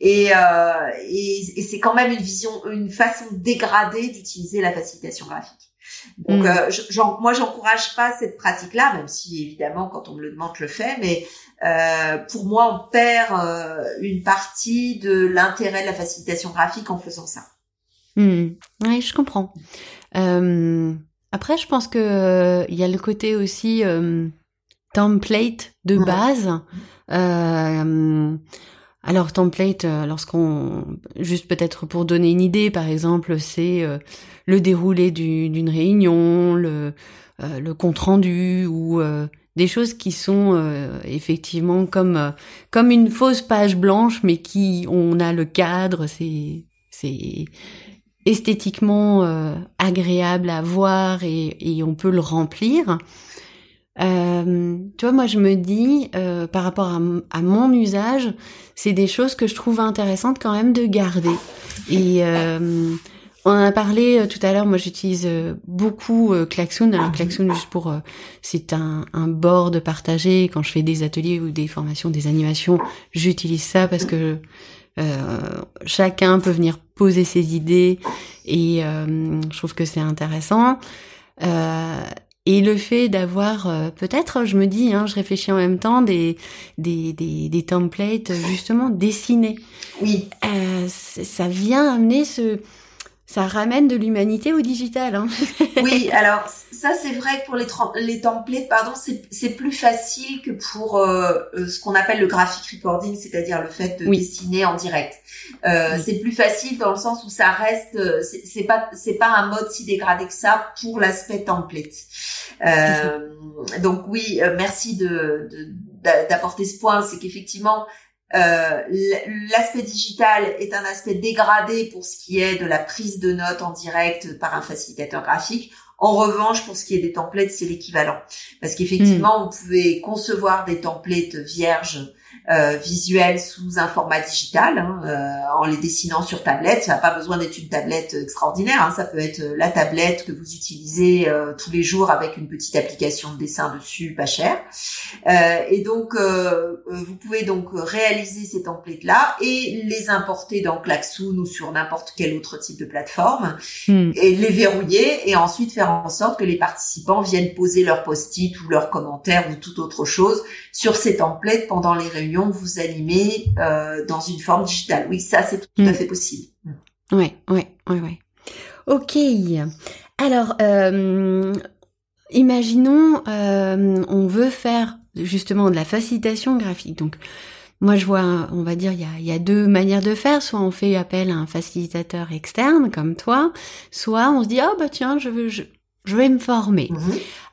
Et, euh, et, et c'est quand même une vision, une façon dégradée d'utiliser la facilitation graphique. Donc, mm. euh, genre, moi, j'encourage pas cette pratique-là, même si évidemment, quand on me le demande, je le fais. Mais euh, pour moi, on perd euh, une partie de l'intérêt de la facilitation graphique en faisant ça. Mm. Oui, je comprends. Euh, après, je pense que il y a le côté aussi template de base. Euh, alors template, lorsqu'on juste peut-être pour donner une idée, par exemple, c'est le déroulé d'une réunion, le le compte rendu ou des choses qui sont euh, effectivement comme euh, comme une fausse page blanche mais qui on a le cadre c'est c'est esthétiquement euh, agréable à voir et, et, on peut le remplir tu vois moi je me dis par rapport à, mon usage c'est des choses que je trouve intéressantes quand même de garder et on en a parlé euh, tout à l'heure. Moi, j'utilise euh, beaucoup euh, Klaxoon. Alors, Klaxoon, juste pour, c'est un, un board partagé. Quand je fais des ateliers ou des formations, des animations, j'utilise ça parce que chacun peut venir poser ses idées et je trouve que c'est intéressant. Et le fait d'avoir, peut-être, je me dis, hein, je réfléchis en même temps, des des, des, des templates justement dessinés. Oui. ça vient amener ce ça ramène de l'humanité au digital. Hein. oui, alors ça c'est vrai que pour les, les templates, pardon, c'est plus facile que pour euh, euh, ce qu'on appelle le graphic recording, c'est-à-dire le fait de dessiner en direct. Euh, C'est plus facile dans le sens où ça reste, c'est pas c'est pas un mode si dégradé que ça pour l'aspect template. Euh, donc oui, merci de d'apporter ce point, c'est qu'effectivement euh, l'aspect digital est un aspect dégradé pour ce qui est de la prise de notes en direct par un facilitateur graphique. En revanche, pour ce qui est des templates, c'est l'équivalent. Parce qu'effectivement, hmm. vous pouvez concevoir des templates vierges visuels sous un format digital, hein, euh, en les dessinant sur tablette. Ça n'a pas besoin d'être une tablette extraordinaire. Hein. Ça peut être euh, la tablette que vous utilisez tous les jours avec une petite application de dessin dessus, pas cher. et donc, vous pouvez donc réaliser ces templates-là et les importer dans Klaxoon ou sur n'importe quel autre type de plateforme hmm. et les verrouiller et ensuite faire en sorte que les participants viennent poser leurs post-it ou leurs commentaires ou toute autre chose sur ces templates pendant les réunions que vous animez euh, dans une forme digitale. Oui, ça c'est tout à mm. fait possible. Ouais, ouais, ouais, ouais. Ok. Alors, euh, imaginons, euh, on veut faire justement de la facilitation graphique. Donc, moi, je vois, on va dire, il y a, y a, deux manières de faire. Soit on fait appel à un facilitateur externe comme toi, soit on se dit, oh bah tiens, je veux, je, je vais me former. Mhm.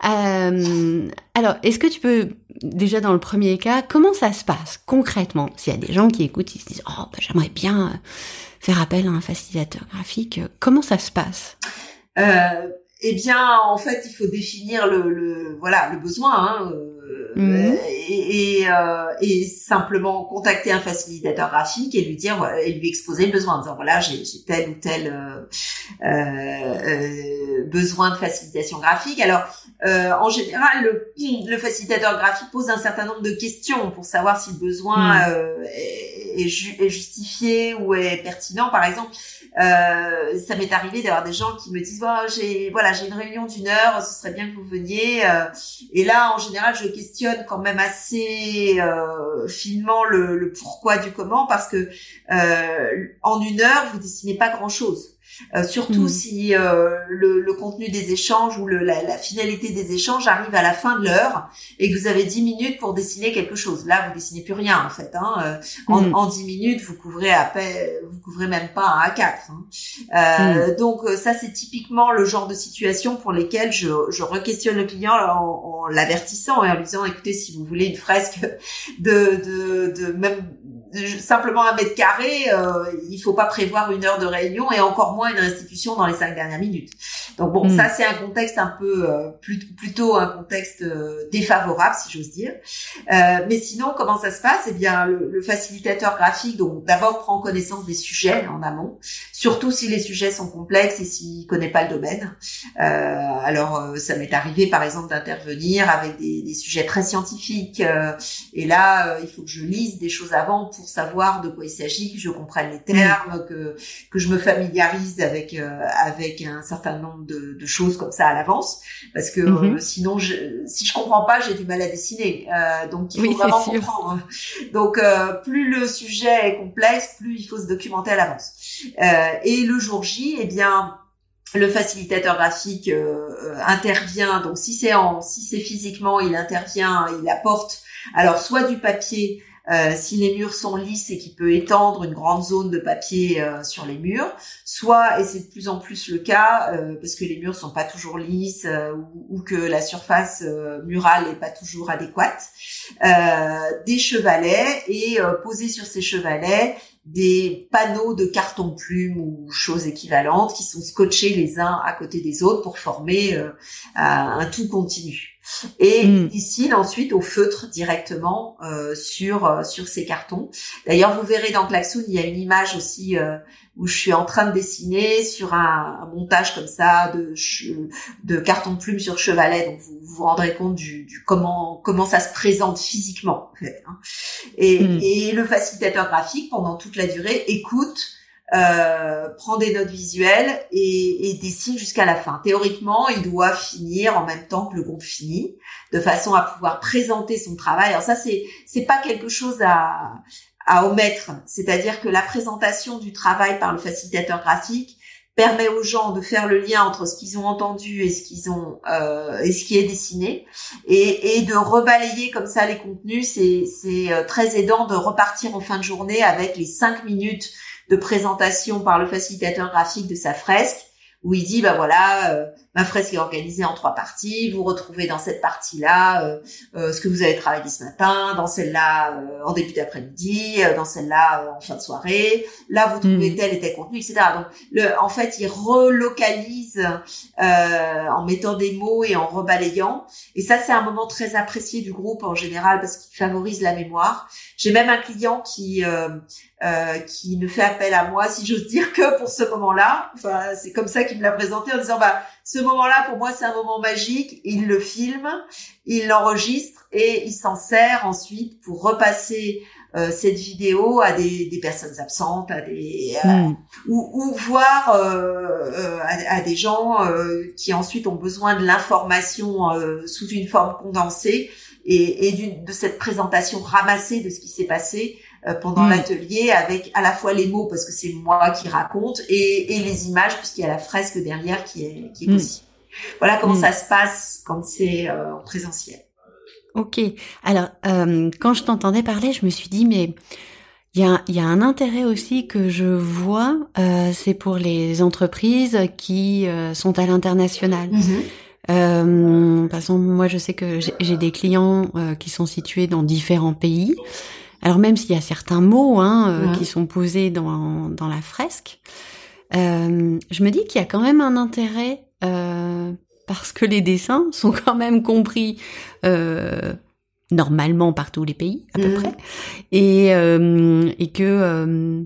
Euh, alors, est-ce que tu peux, déjà dans le premier cas, comment ça se passe concrètement? S'il y a des gens qui écoutent, ils se disent, oh, bah, j'aimerais bien euh, faire appel à un facilitateur graphique, comment ça se passe? Euh, Eh bien, en fait, il faut définir le, le voilà le besoin. Hein, euh, Mhm. et, euh, et, simplement contacter un facilitateur graphique et lui dire et lui exposer le besoin en disant voilà j'ai tel ou tel euh, euh, besoin de facilitation graphique alors en général le, le, facilitateur graphique pose un certain nombre de questions pour savoir si le besoin mhm. est, est, justifié ou est pertinent par exemple euh, ça m'est arrivé d'avoir des gens qui me disent oh, j'ai voilà j'ai une réunion d'une heure, ce serait bien que vous veniez. Euh. et là, en général, je questionne quand même assez euh, finement le, pourquoi du comment parce que euh, en une heure, vous dessinez pas grand chose. Euh, surtout hmm. si euh, le, le, contenu des échanges ou le, la, la, finalité des échanges arrive à la fin de l'heure et que vous avez 10 minutes pour dessiner quelque chose. Là, vous dessinez plus rien en fait. Hein. Euh, en, hmm. en 10 minutes, vous couvrez à peine, vous couvrez même pas un A4. Hein. Hmm. Donc ça, c'est typiquement le genre de situation pour lesquelles je, je re-questionne le client en, en l'avertissant et en lui disant écoutez, si vous voulez une fresque de, de, de même simplement un mètre carré, euh, il faut pas prévoir une heure de réunion et encore moins une restitution dans les cinq dernières minutes. Donc bon, hmm. ça c'est un contexte un peu euh, plutôt un contexte euh, défavorable si j'ose dire. Euh, mais sinon, comment ça se passe? Eh bien, le, le facilitateur graphique donc d'abord prend connaissance des sujets en amont, surtout si les sujets sont complexes et s'il connaît pas le domaine. alors ça m'est arrivé par exemple d'intervenir avec des, des, sujets très scientifiques et là il faut que je lise des choses avant pour savoir de quoi il s'agit, que je comprenne les termes, que que je me familiarise avec avec un certain nombre de, de, choses comme ça à l'avance, parce que mhm. euh, sinon, je, si je comprends pas, j'ai du mal à dessiner. Euh, donc il faut vraiment comprendre. Donc euh, plus le sujet est complexe, plus il faut se documenter à l'avance. et le jour J, eh bien le facilitateur graphique intervient. Donc si c'est en, si c'est physiquement, il intervient, il apporte alors soit du papier euh, si les murs sont lisses et qu'il peut étendre une grande zone de papier euh, sur les murs, soit, et c'est de plus en plus le cas, euh, parce que les murs sont pas toujours lisses ou, ou, que la surface murale est pas toujours adéquate, des chevalets et poser sur ces chevalets des panneaux de carton plume ou choses équivalentes qui sont scotchés les uns à côté des autres pour former un tout continu et mm. il ensuite au feutre directement euh, sur euh, sur ces cartons. D'ailleurs, vous verrez dans Klaxoon, il y a une image aussi euh, où je suis en train de dessiner sur un, montage comme ça de de carton plume sur chevalet. Donc vous vous rendrez compte du, du comment comment ça se présente physiquement en fait. Hein. Et, mm. et le facilitateur graphique pendant toute la durée écoute euh, prend des notes visuelles et, et dessine jusqu'à la fin. Théoriquement, il doit finir en même temps que le groupe finit, de façon à pouvoir présenter son travail. Alors ça, c'est c'est pas quelque chose à à omettre, c'est-à-dire que la présentation du travail par le facilitateur graphique permet aux gens de faire le lien entre ce qu'ils ont entendu et ce qu'ils ont euh, et ce qui est dessiné et, et de rebalayer comme ça les contenus c'est c'est euh, très aidant de repartir en fin de journée avec les cinq minutes de présentation par le facilitateur graphique de sa fresque où il dit bah voilà euh, ma fresque est organisée en trois parties. Vous retrouvez dans cette partie là euh, euh, ce que vous avez travaillé ce matin dans celle-là en début d'après-midi dans celle-là en fin de soirée. Là vous trouvez hmm. tel et tel contenu etc donc le, en fait il relocalise en mettant des mots et en rebalayant. Et ça c'est un moment très apprécié du groupe en général parce qu'il favorise la mémoire. J'ai même un client qui euh, qui ne fait appel à moi, si j'ose dire, que pour ce moment-là. Enfin, c'est comme ça qu'il me l'a présenté en disant, bah, ce moment-là, pour moi, c'est un moment magique. Il le filme, il l'enregistre et il s'en sert ensuite pour repasser euh, cette vidéo à des, des, personnes absentes, à des hmm. ou, ou, voir euh, à, à, des gens qui ensuite ont besoin de l'information sous une forme condensée et, et de cette présentation ramassée de ce qui s'est passé euh, pendant mm. l'atelier avec à la fois les mots parce que c'est moi qui raconte et, et les images puisqu'il y a la fresque derrière qui est, qui est possible. Voilà comment mm. ça se passe quand c'est euh, en présentiel. Ok. Alors, euh, quand je t'entendais parler, je me suis dit, mais il y a, y a, un intérêt aussi que je vois, euh, c'est pour les entreprises qui euh, sont à l'international. Mm-hmm. Euh, par exemple, moi, je sais que j'ai des clients qui sont situés dans différents pays. Alors même s'il y a certains mots hein, euh, qui sont posés dans, dans la fresque, euh, je me dis qu'il y a quand même un intérêt euh, parce que les dessins sont quand même compris euh, normalement par tous les pays à peu près. Et, euh, et que euh,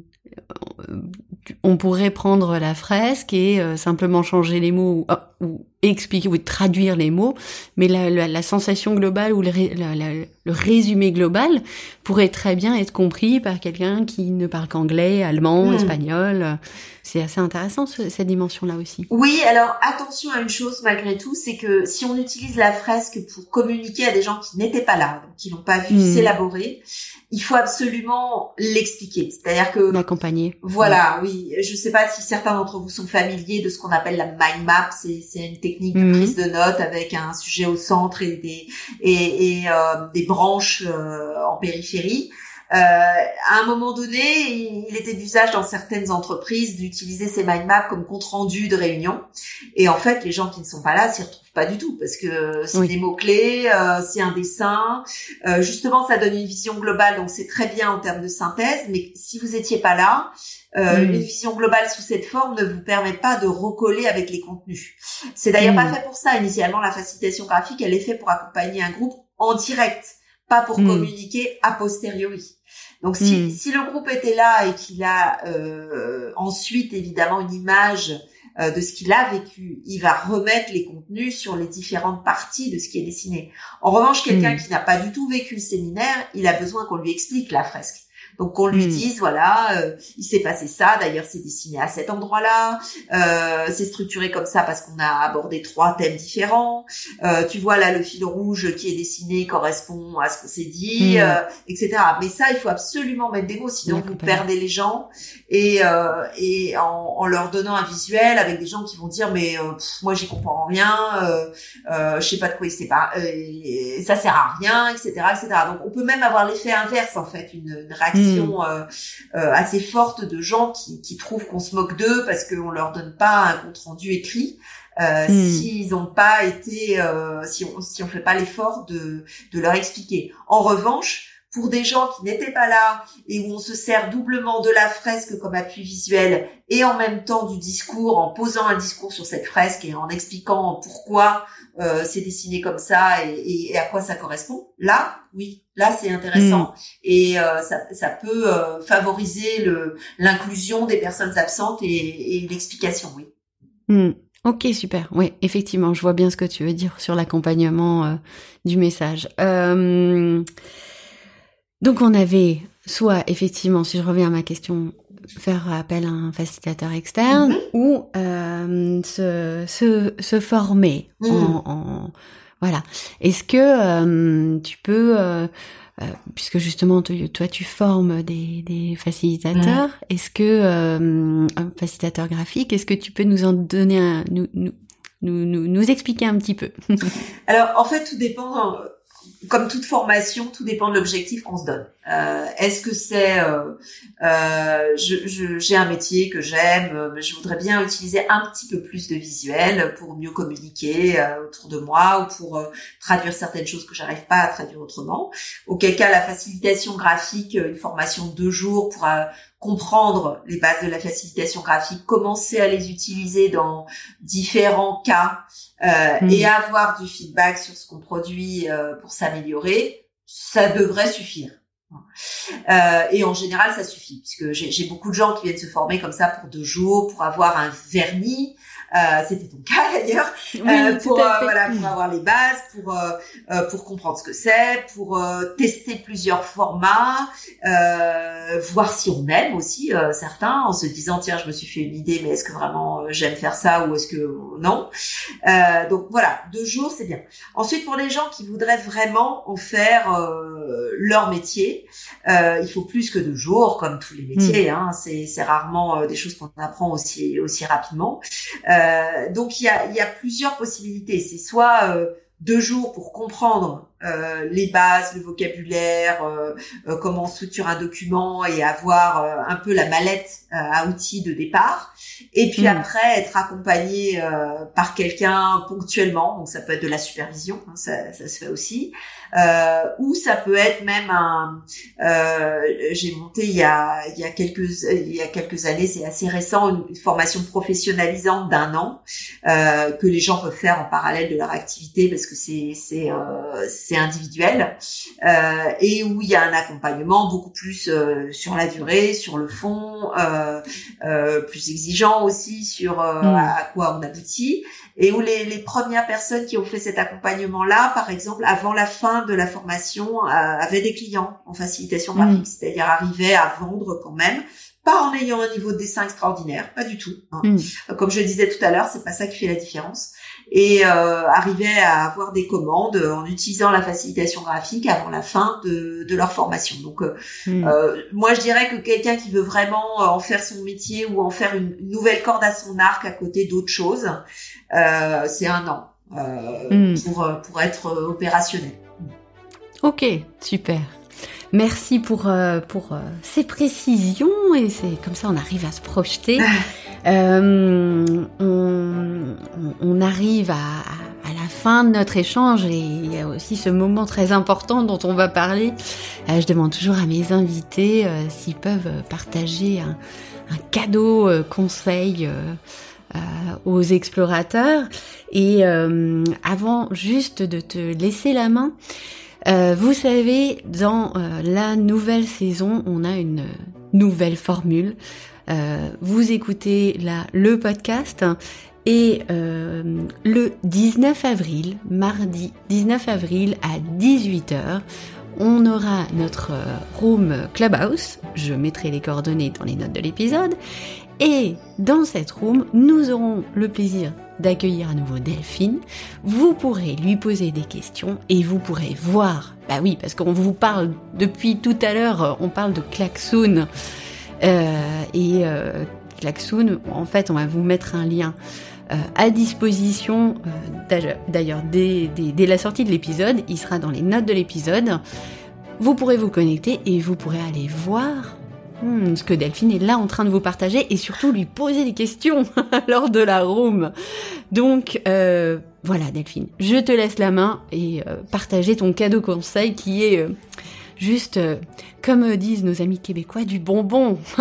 on pourrait prendre la fresque et simplement changer les mots ou expliquer ou traduire les mots, mais la, la, la sensation globale ou le, le, résumé global pourrait très bien être compris par quelqu'un qui ne parle qu'anglais, allemand, hmm. espagnol. C'est assez intéressant cette dimension-là aussi. Oui, alors attention à une chose malgré tout, c'est que si on utilise la fresque pour communiquer à des gens qui n'étaient pas là, donc qui n'ont pas vu hmm. s'élaborer, il faut absolument l'expliquer. C'est-à-dire que l'accompagner. Voilà, oui. Je ne sais pas si certains d'entre vous sont familiers de ce qu'on appelle la mind map. C'est une technique de mhm. prise de notes avec un sujet au centre et des et, et euh, des branches euh, en périphérie. Euh, à un moment donné, il, était d'usage dans certaines entreprises d'utiliser ces mind maps comme compte rendu de réunion. Et en fait, les gens qui ne sont pas là s'y retrouvent pas du tout parce que c'est des mots clés, euh, c'est un dessin. Euh, justement, ça donne une vision globale, donc c'est très bien en termes de synthèse. Mais si vous étiez pas là, euh, Une vision globale sous cette forme ne vous permet pas de recoller avec les contenus. C'est d'ailleurs pas fait pour ça. Initialement, la facilitation graphique, elle est faite pour accompagner un groupe en direct, pas pour communiquer a posteriori. Donc si, hmm. si le groupe était là et qu'il a euh, ensuite évidemment une image euh, de ce qu'il a vécu, il va remettre les contenus sur les différentes parties de ce qui est dessiné. En revanche, quelqu'un hmm. qui n'a pas du tout vécu le séminaire, il a besoin qu'on lui explique la fresque. Donc qu'on lui Mm. dise voilà, euh, il s'est passé ça. D'ailleurs, c'est dessiné à cet endroit-là. Euh, c'est structuré comme ça parce qu'on a abordé trois thèmes différents. Euh, tu vois là, le fil rouge qui est dessiné correspond à ce qu'on s'est dit, Mm. euh, etc. Mais ça, il faut absolument mettre des mots, sinon Oui, vous perdez les gens. Et, euh, et en, en leur donnant un visuel avec des gens qui vont dire mais euh, pff, moi j'y comprends rien, euh, euh, je sais pas de quoi il sait pas, euh, ça sert à rien, etc., etc. Donc on peut même avoir l'effet inverse en fait, une, une réaction euh, euh, assez forte de gens qui, qui trouvent qu'on se moque d'eux parce qu'on leur donne pas un compte rendu écrit. Euh, Mm. s'ils n'ont pas été, euh, si on si on fait pas l'effort de de leur expliquer. En revanche, pour des gens qui n'étaient pas là et où on se sert doublement de la fresque comme appui visuel et en même temps du discours, en posant un discours sur cette fresque et en expliquant pourquoi euh, c'est dessiné comme ça et, et- et à quoi ça correspond, là, oui, là c'est intéressant et euh, ça, ça peut euh, favoriser le l'inclusion des personnes absentes et, et l'explication, oui. Hmm. Ok, super. Oui, effectivement, je vois bien ce que tu veux dire sur l'accompagnement euh, du message. Euh, donc, on avait soit, effectivement, si je reviens à ma question, faire appel à un facilitateur externe Mhm. ou euh, se, se, se former Mhm. en, en- voilà. Est-ce que euh, tu peux euh, euh, puisque justement tu- toi tu formes des, des facilitateurs, est-ce que euh, un facilitateur graphique, est-ce que tu peux nous en donner un, nous, nous, nous, nous, nous expliquer un petit peu? Alors, en fait, tout dépend, euh, comme toute formation, tout dépend de l'objectif qu'on se donne. Euh, Est-ce que c'est, euh, euh, je- je- j'ai un métier que j'aime, euh, je voudrais bien utiliser un petit peu plus de visuel pour mieux communiquer euh, autour de moi ou pour euh, traduire certaines choses que j'arrive pas à traduire autrement. Auquel cas, la facilitation graphique, une formation de deux jours pour comprendre les bases de la facilitation graphique, commencer à les utiliser dans différents cas euh, Mm. et avoir du feedback sur ce qu'on produit euh, pour s'améliorer, ça devrait suffire. Euh, et en général, ça suffit, puisque j'ai j'ai beaucoup de gens qui viennent se former comme ça pour deux jours, pour avoir un vernis. Euh, C'était ton cas d'ailleurs. Euh, pour euh, voilà pour avoir les bases pour pour comprendre ce que c'est pour euh, tester plusieurs formats euh, voir si on aime aussi euh, certains en se disant tiens je me suis fait une idée mais est-ce que vraiment j'aime faire ça ou est-ce que non? Euh, donc voilà deux jours c'est bien. Ensuite pour les gens qui voudraient vraiment en faire euh, leur métier euh, il faut plus que deux jours comme tous les métiers hein, c'est c'est rarement euh, des choses qu'on apprend aussi aussi rapidement euh, donc il y a, plusieurs possibilités. C'est soit euh, deux jours pour comprendre euh, les bases, le vocabulaire, comment on structure un document et avoir un peu la mallette à outils de départ. Et puis Mm. après être accompagné euh, par quelqu'un ponctuellement. Donc ça peut être de la supervision, hein, ça, ça se fait aussi. Euh, ou ça peut être même un. euh, J'ai monté il y a il y a quelques il y a quelques années, c'est assez récent, une, une formation professionnalisante d'un an euh, que les gens peuvent faire en parallèle de leur activité parce que c'est c'est euh, c'est individuel euh, et où il y a un accompagnement beaucoup plus euh, sur la durée, sur le fond, euh, euh, plus exigeant aussi sur euh, Mm. à quoi on aboutit et où les, les premières personnes qui ont fait cet accompagnement-là, par exemple, avant la fin de la formation, euh, avaient des clients en facilitation Mm. graphique, c'est-à-dire arrivaient à vendre quand même, pas en ayant un niveau de dessin extraordinaire, pas du tout. hein. Mm. Comme je le disais tout à l'heure, c'est pas ça qui fait la différence. Et euh, arrivaient à avoir des commandes en utilisant la facilitation graphique avant la fin de, de leur formation. Donc euh, Hmm. euh, moi, je dirais que quelqu'un qui veut vraiment en faire son métier ou en faire une, nouvelle corde à son arc à côté d'autres choses, euh, c'est un an euh, Mm. pour pour être opérationnel. Ok, super. Merci pour euh, pour euh, ces précisions et c'est comme ça on arrive à se projeter. Euh, on, on- arrive à, à- la fin de notre échange et il y a aussi ce moment très important dont on va parler. Euh, je demande toujours à mes invités euh, s'ils peuvent partager un, un cadeau euh, conseil euh, aux explorateurs. Et euh, avant juste de te laisser la main, euh, vous savez, dans euh, la nouvelle saison, on a une nouvelle formule. Euh, vous écoutez là le podcast et euh, le 19 avril, mardi 19 avril à 18h, on aura notre euh, room Clubhouse. Je mettrai les coordonnées dans les notes de l'épisode. Et dans cette room, nous aurons le plaisir d'accueillir à nouveau Delphine. Vous pourrez lui poser des questions et vous pourrez voir, bah oui, parce qu'on vous parle depuis tout à l'heure, on parle de Klaxoon. Euh, et euh, en fait, on va vous mettre un lien euh, à disposition. Euh, d'ailleurs, dès, la sortie de l'épisode, il sera dans les notes de l'épisode. Vous pourrez vous connecter et vous pourrez aller voir hmm, ce que Delphine est là en train de vous partager et surtout lui poser des questions lors de la room. Donc euh, voilà Delphine, je te laisse la main et euh, partager ton cadeau conseil qui est euh, juste, comme disent nos amis québécois, du bonbon.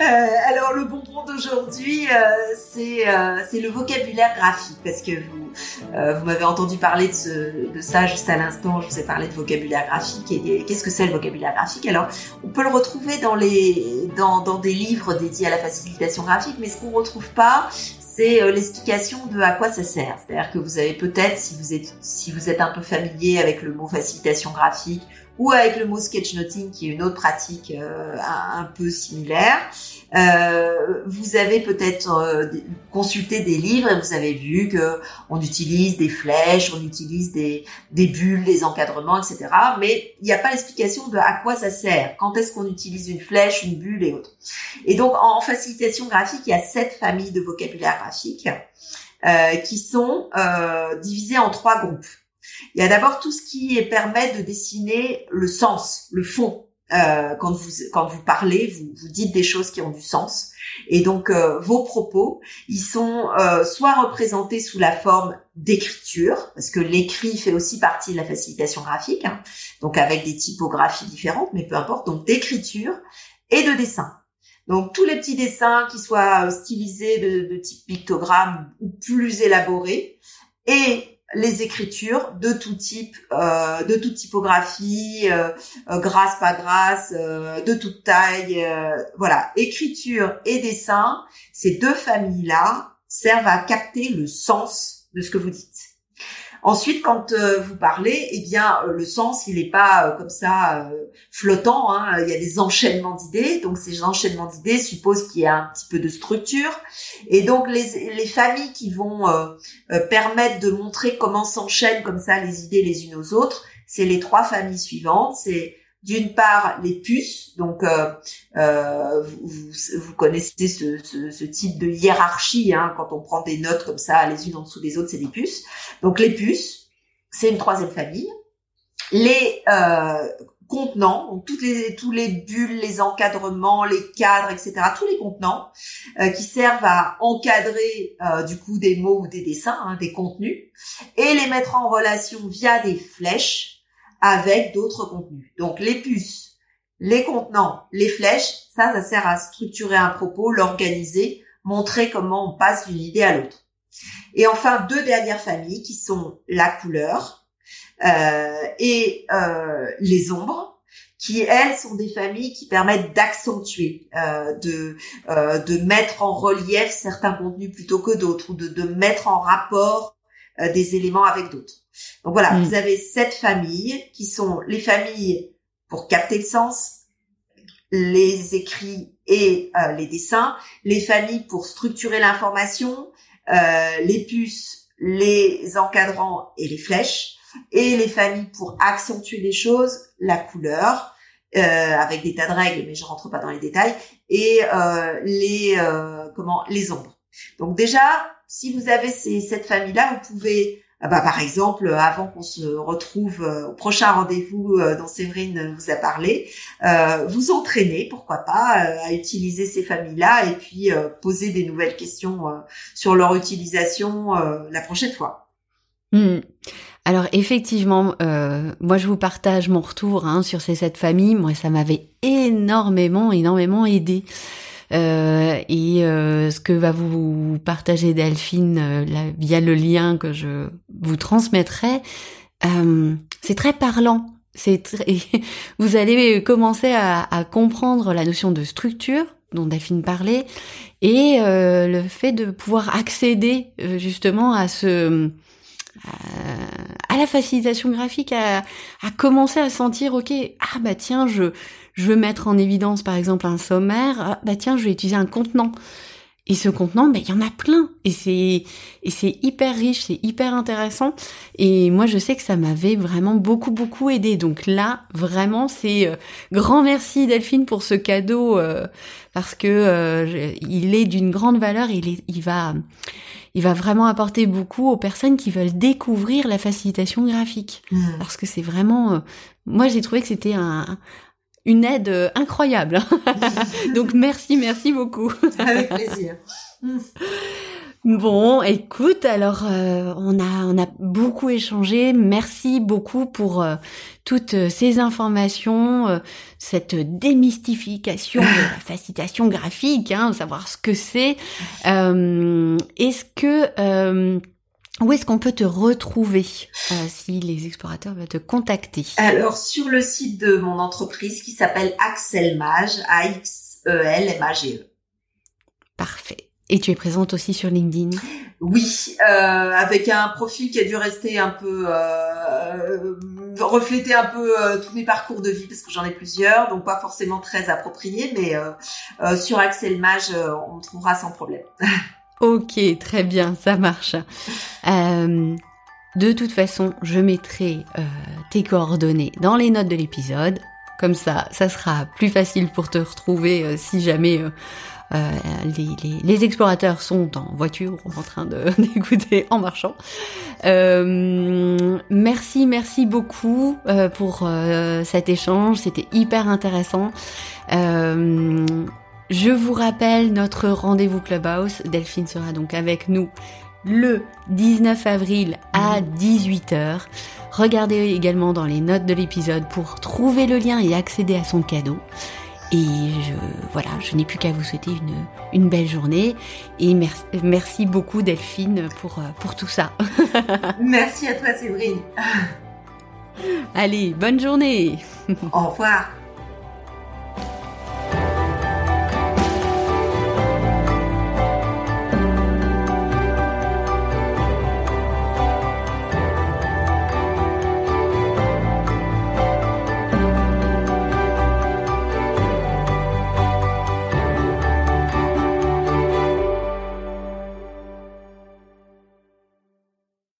Euh, alors le bonbon d'aujourd'hui, euh, c'est euh, c'est le vocabulaire graphique parce que vous vous m'avez entendu parler de, ça juste à l'instant. Je vous ai parlé de vocabulaire graphique et, qu'est-ce que c'est le vocabulaire graphique? Alors on peut le retrouver dans les dans dans des livres dédiés à la facilitation graphique, mais ce qu'on retrouve pas, c'est l'explication de à quoi ça sert. C'est-à-dire que vous avez peut-être, si si vous êtes un peu familier avec le mot facilitation graphique ou avec le mot sketchnoting qui est une autre pratique euh, un, peu similaire. Euh, vous avez peut-être euh, consulté des livres et vous avez vu que on utilise des flèches, on utilise des, des bulles, des encadrements, etc. Mais il n'y a pas l'explication de à quoi ça sert. Quand est-ce qu'on utilise une flèche, une bulle et autres. Et donc en facilitation graphique, il y a sept familles de vocabulaire graphique euh, qui sont euh, divisées en trois groupes. Il y a d'abord tout ce qui permet de dessiner le sens, le fond. Euh, quand vous quand vous parlez, vous, vous dites des choses qui ont du sens. Et donc euh, vos propos, ils sont euh, soit représentés sous la forme d'écriture, parce que l'écrit fait aussi partie de la facilitation graphique, hein, donc avec des typographies différentes, mais peu importe, donc d'écriture et de dessin. Donc tous les petits dessins qui soient stylisés de, de type pictogramme ou plus élaborés, et les écritures de tout type, euh, de toute typographie, euh, euh grasse pas grasse, euh, de toute taille, voilà. Écriture et dessin, ces deux familles-là servent à capter le sens de ce que vous dites. Ensuite, quand euh, vous parlez, eh bien, euh, le sens, il n'est pas euh, comme ça flottant. Hein. Il y a des enchaînements d'idées. Donc, ces enchaînements d'idées supposent qu'il y a un petit peu de structure. Et donc, les, les familles qui vont permettre de montrer comment s'enchaînent comme ça les idées les unes aux autres, c'est les trois familles suivantes. C'est d'une part les puces, donc euh, euh, vous, connaissez ce, type de hiérarchie, hein, quand on prend des notes comme ça, les unes en dessous des autres, c'est des puces. Donc les puces, c'est une troisième famille. Les euh, contenants, donc toutes les, tous les bulles, les encadrements, les cadres, etc., tous les contenants euh, qui servent à encadrer du coup des mots ou des dessins, hein, des contenus, et les mettre en relation via des flèches avec d'autres contenus. Donc les puces, les contenants, les flèches, ça, ça sert à structurer un propos, l'organiser, montrer comment on passe d'une idée à l'autre. Et enfin, deux dernières familles qui sont la couleur euh, et euh, les ombres, qui elles sont des familles qui permettent d'accentuer, euh, de mettre en relief certains contenus plutôt que d'autres, ou de, mettre en rapport des éléments avec d'autres. Donc voilà, mm. vous avez sept familles qui sont les familles pour capter le sens, les écrits et euh, les dessins, les familles pour structurer l'information, euh, les puces, les encadrants et les flèches, et les familles pour accentuer les choses, la couleur, euh, avec des tas de règles, mais je rentre pas dans les détails, et euh, les euh, comment les ombres. Donc déjà, si vous avez ces cette famille-là, vous pouvez bah, par exemple, avant qu'on se retrouve euh, au prochain rendez-vous euh, dont Séverine vous a parlé, euh, vous entraîner, pourquoi pas, à utiliser ces familles-là et puis poser des nouvelles questions sur leur utilisation la prochaine fois. Hmm. Alors effectivement, moi je vous partage mon retour hein, sur ces sept familles. Moi, ça m'avait énormément, énormément aidé. Euh, et euh, ce que va vous partager Delphine euh, via le lien que je vous transmettrai, c'est très parlant. C'est vous allez commencer à, à, comprendre la notion de structure dont Delphine parlait et le fait de pouvoir accéder justement à ce à la facilitation graphique à, commencer à sentir, ok, ah bah tiens, je, je veux mettre en évidence par exemple un sommaire, ah, bah tiens, je vais utiliser un contenant. Et ce contenant, ben il y en a plein. Et c'est et c'est hyper riche, c'est hyper intéressant. Et moi, je sais que ça m'avait vraiment beaucoup beaucoup aidé. Donc là, vraiment, c'est euh, grand merci Delphine pour ce cadeau euh, parce que euh, il est d'une grande valeur. Il est, il va il va vraiment apporter beaucoup aux personnes qui veulent découvrir la facilitation graphique. Mmh. Parce que c'est vraiment, moi j'ai trouvé que c'était un, une aide euh, incroyable. Donc merci, merci beaucoup. Avec plaisir. Bon, écoute, alors euh, on a on a beaucoup échangé. Merci beaucoup pour euh, toutes ces informations, cette démystification de la facilitation graphique, hein, savoir ce que c'est. Est-ce que où est-ce qu'on peut te retrouver euh, si les explorateurs veulent te contacter? Alors sur le site de mon entreprise qui s'appelle Axelmage, A-X-E-L-M-A-G-E. E. Parfait. Et tu es présente aussi sur LinkedIn Oui, euh, avec un profil qui a dû rester un peu euh, refléter un peu euh, tous mes parcours de vie parce que j'en ai plusieurs, donc pas forcément très approprié, mais sur Axelmage, on me trouvera sans problème. Ok, très bien, ça marche. De toute façon, je mettrai tes coordonnées dans les notes de l'épisode. Comme ça, ça sera plus facile pour te retrouver si jamais les, les, explorateurs sont en voiture en train d'écouter en marchant. merci, merci beaucoup pour cet échange. C'était hyper intéressant. Je vous rappelle notre rendez-vous Clubhouse. Delphine sera donc avec nous le 19 avril à 18h. Regardez également dans les notes de l'épisode pour trouver le lien et accéder à son cadeau. Et je, voilà, je n'ai plus qu'à vous souhaiter une, une belle journée. Et merci, merci beaucoup Delphine pour, pour tout ça. merci à toi Séverine. Allez, bonne journée. Au revoir.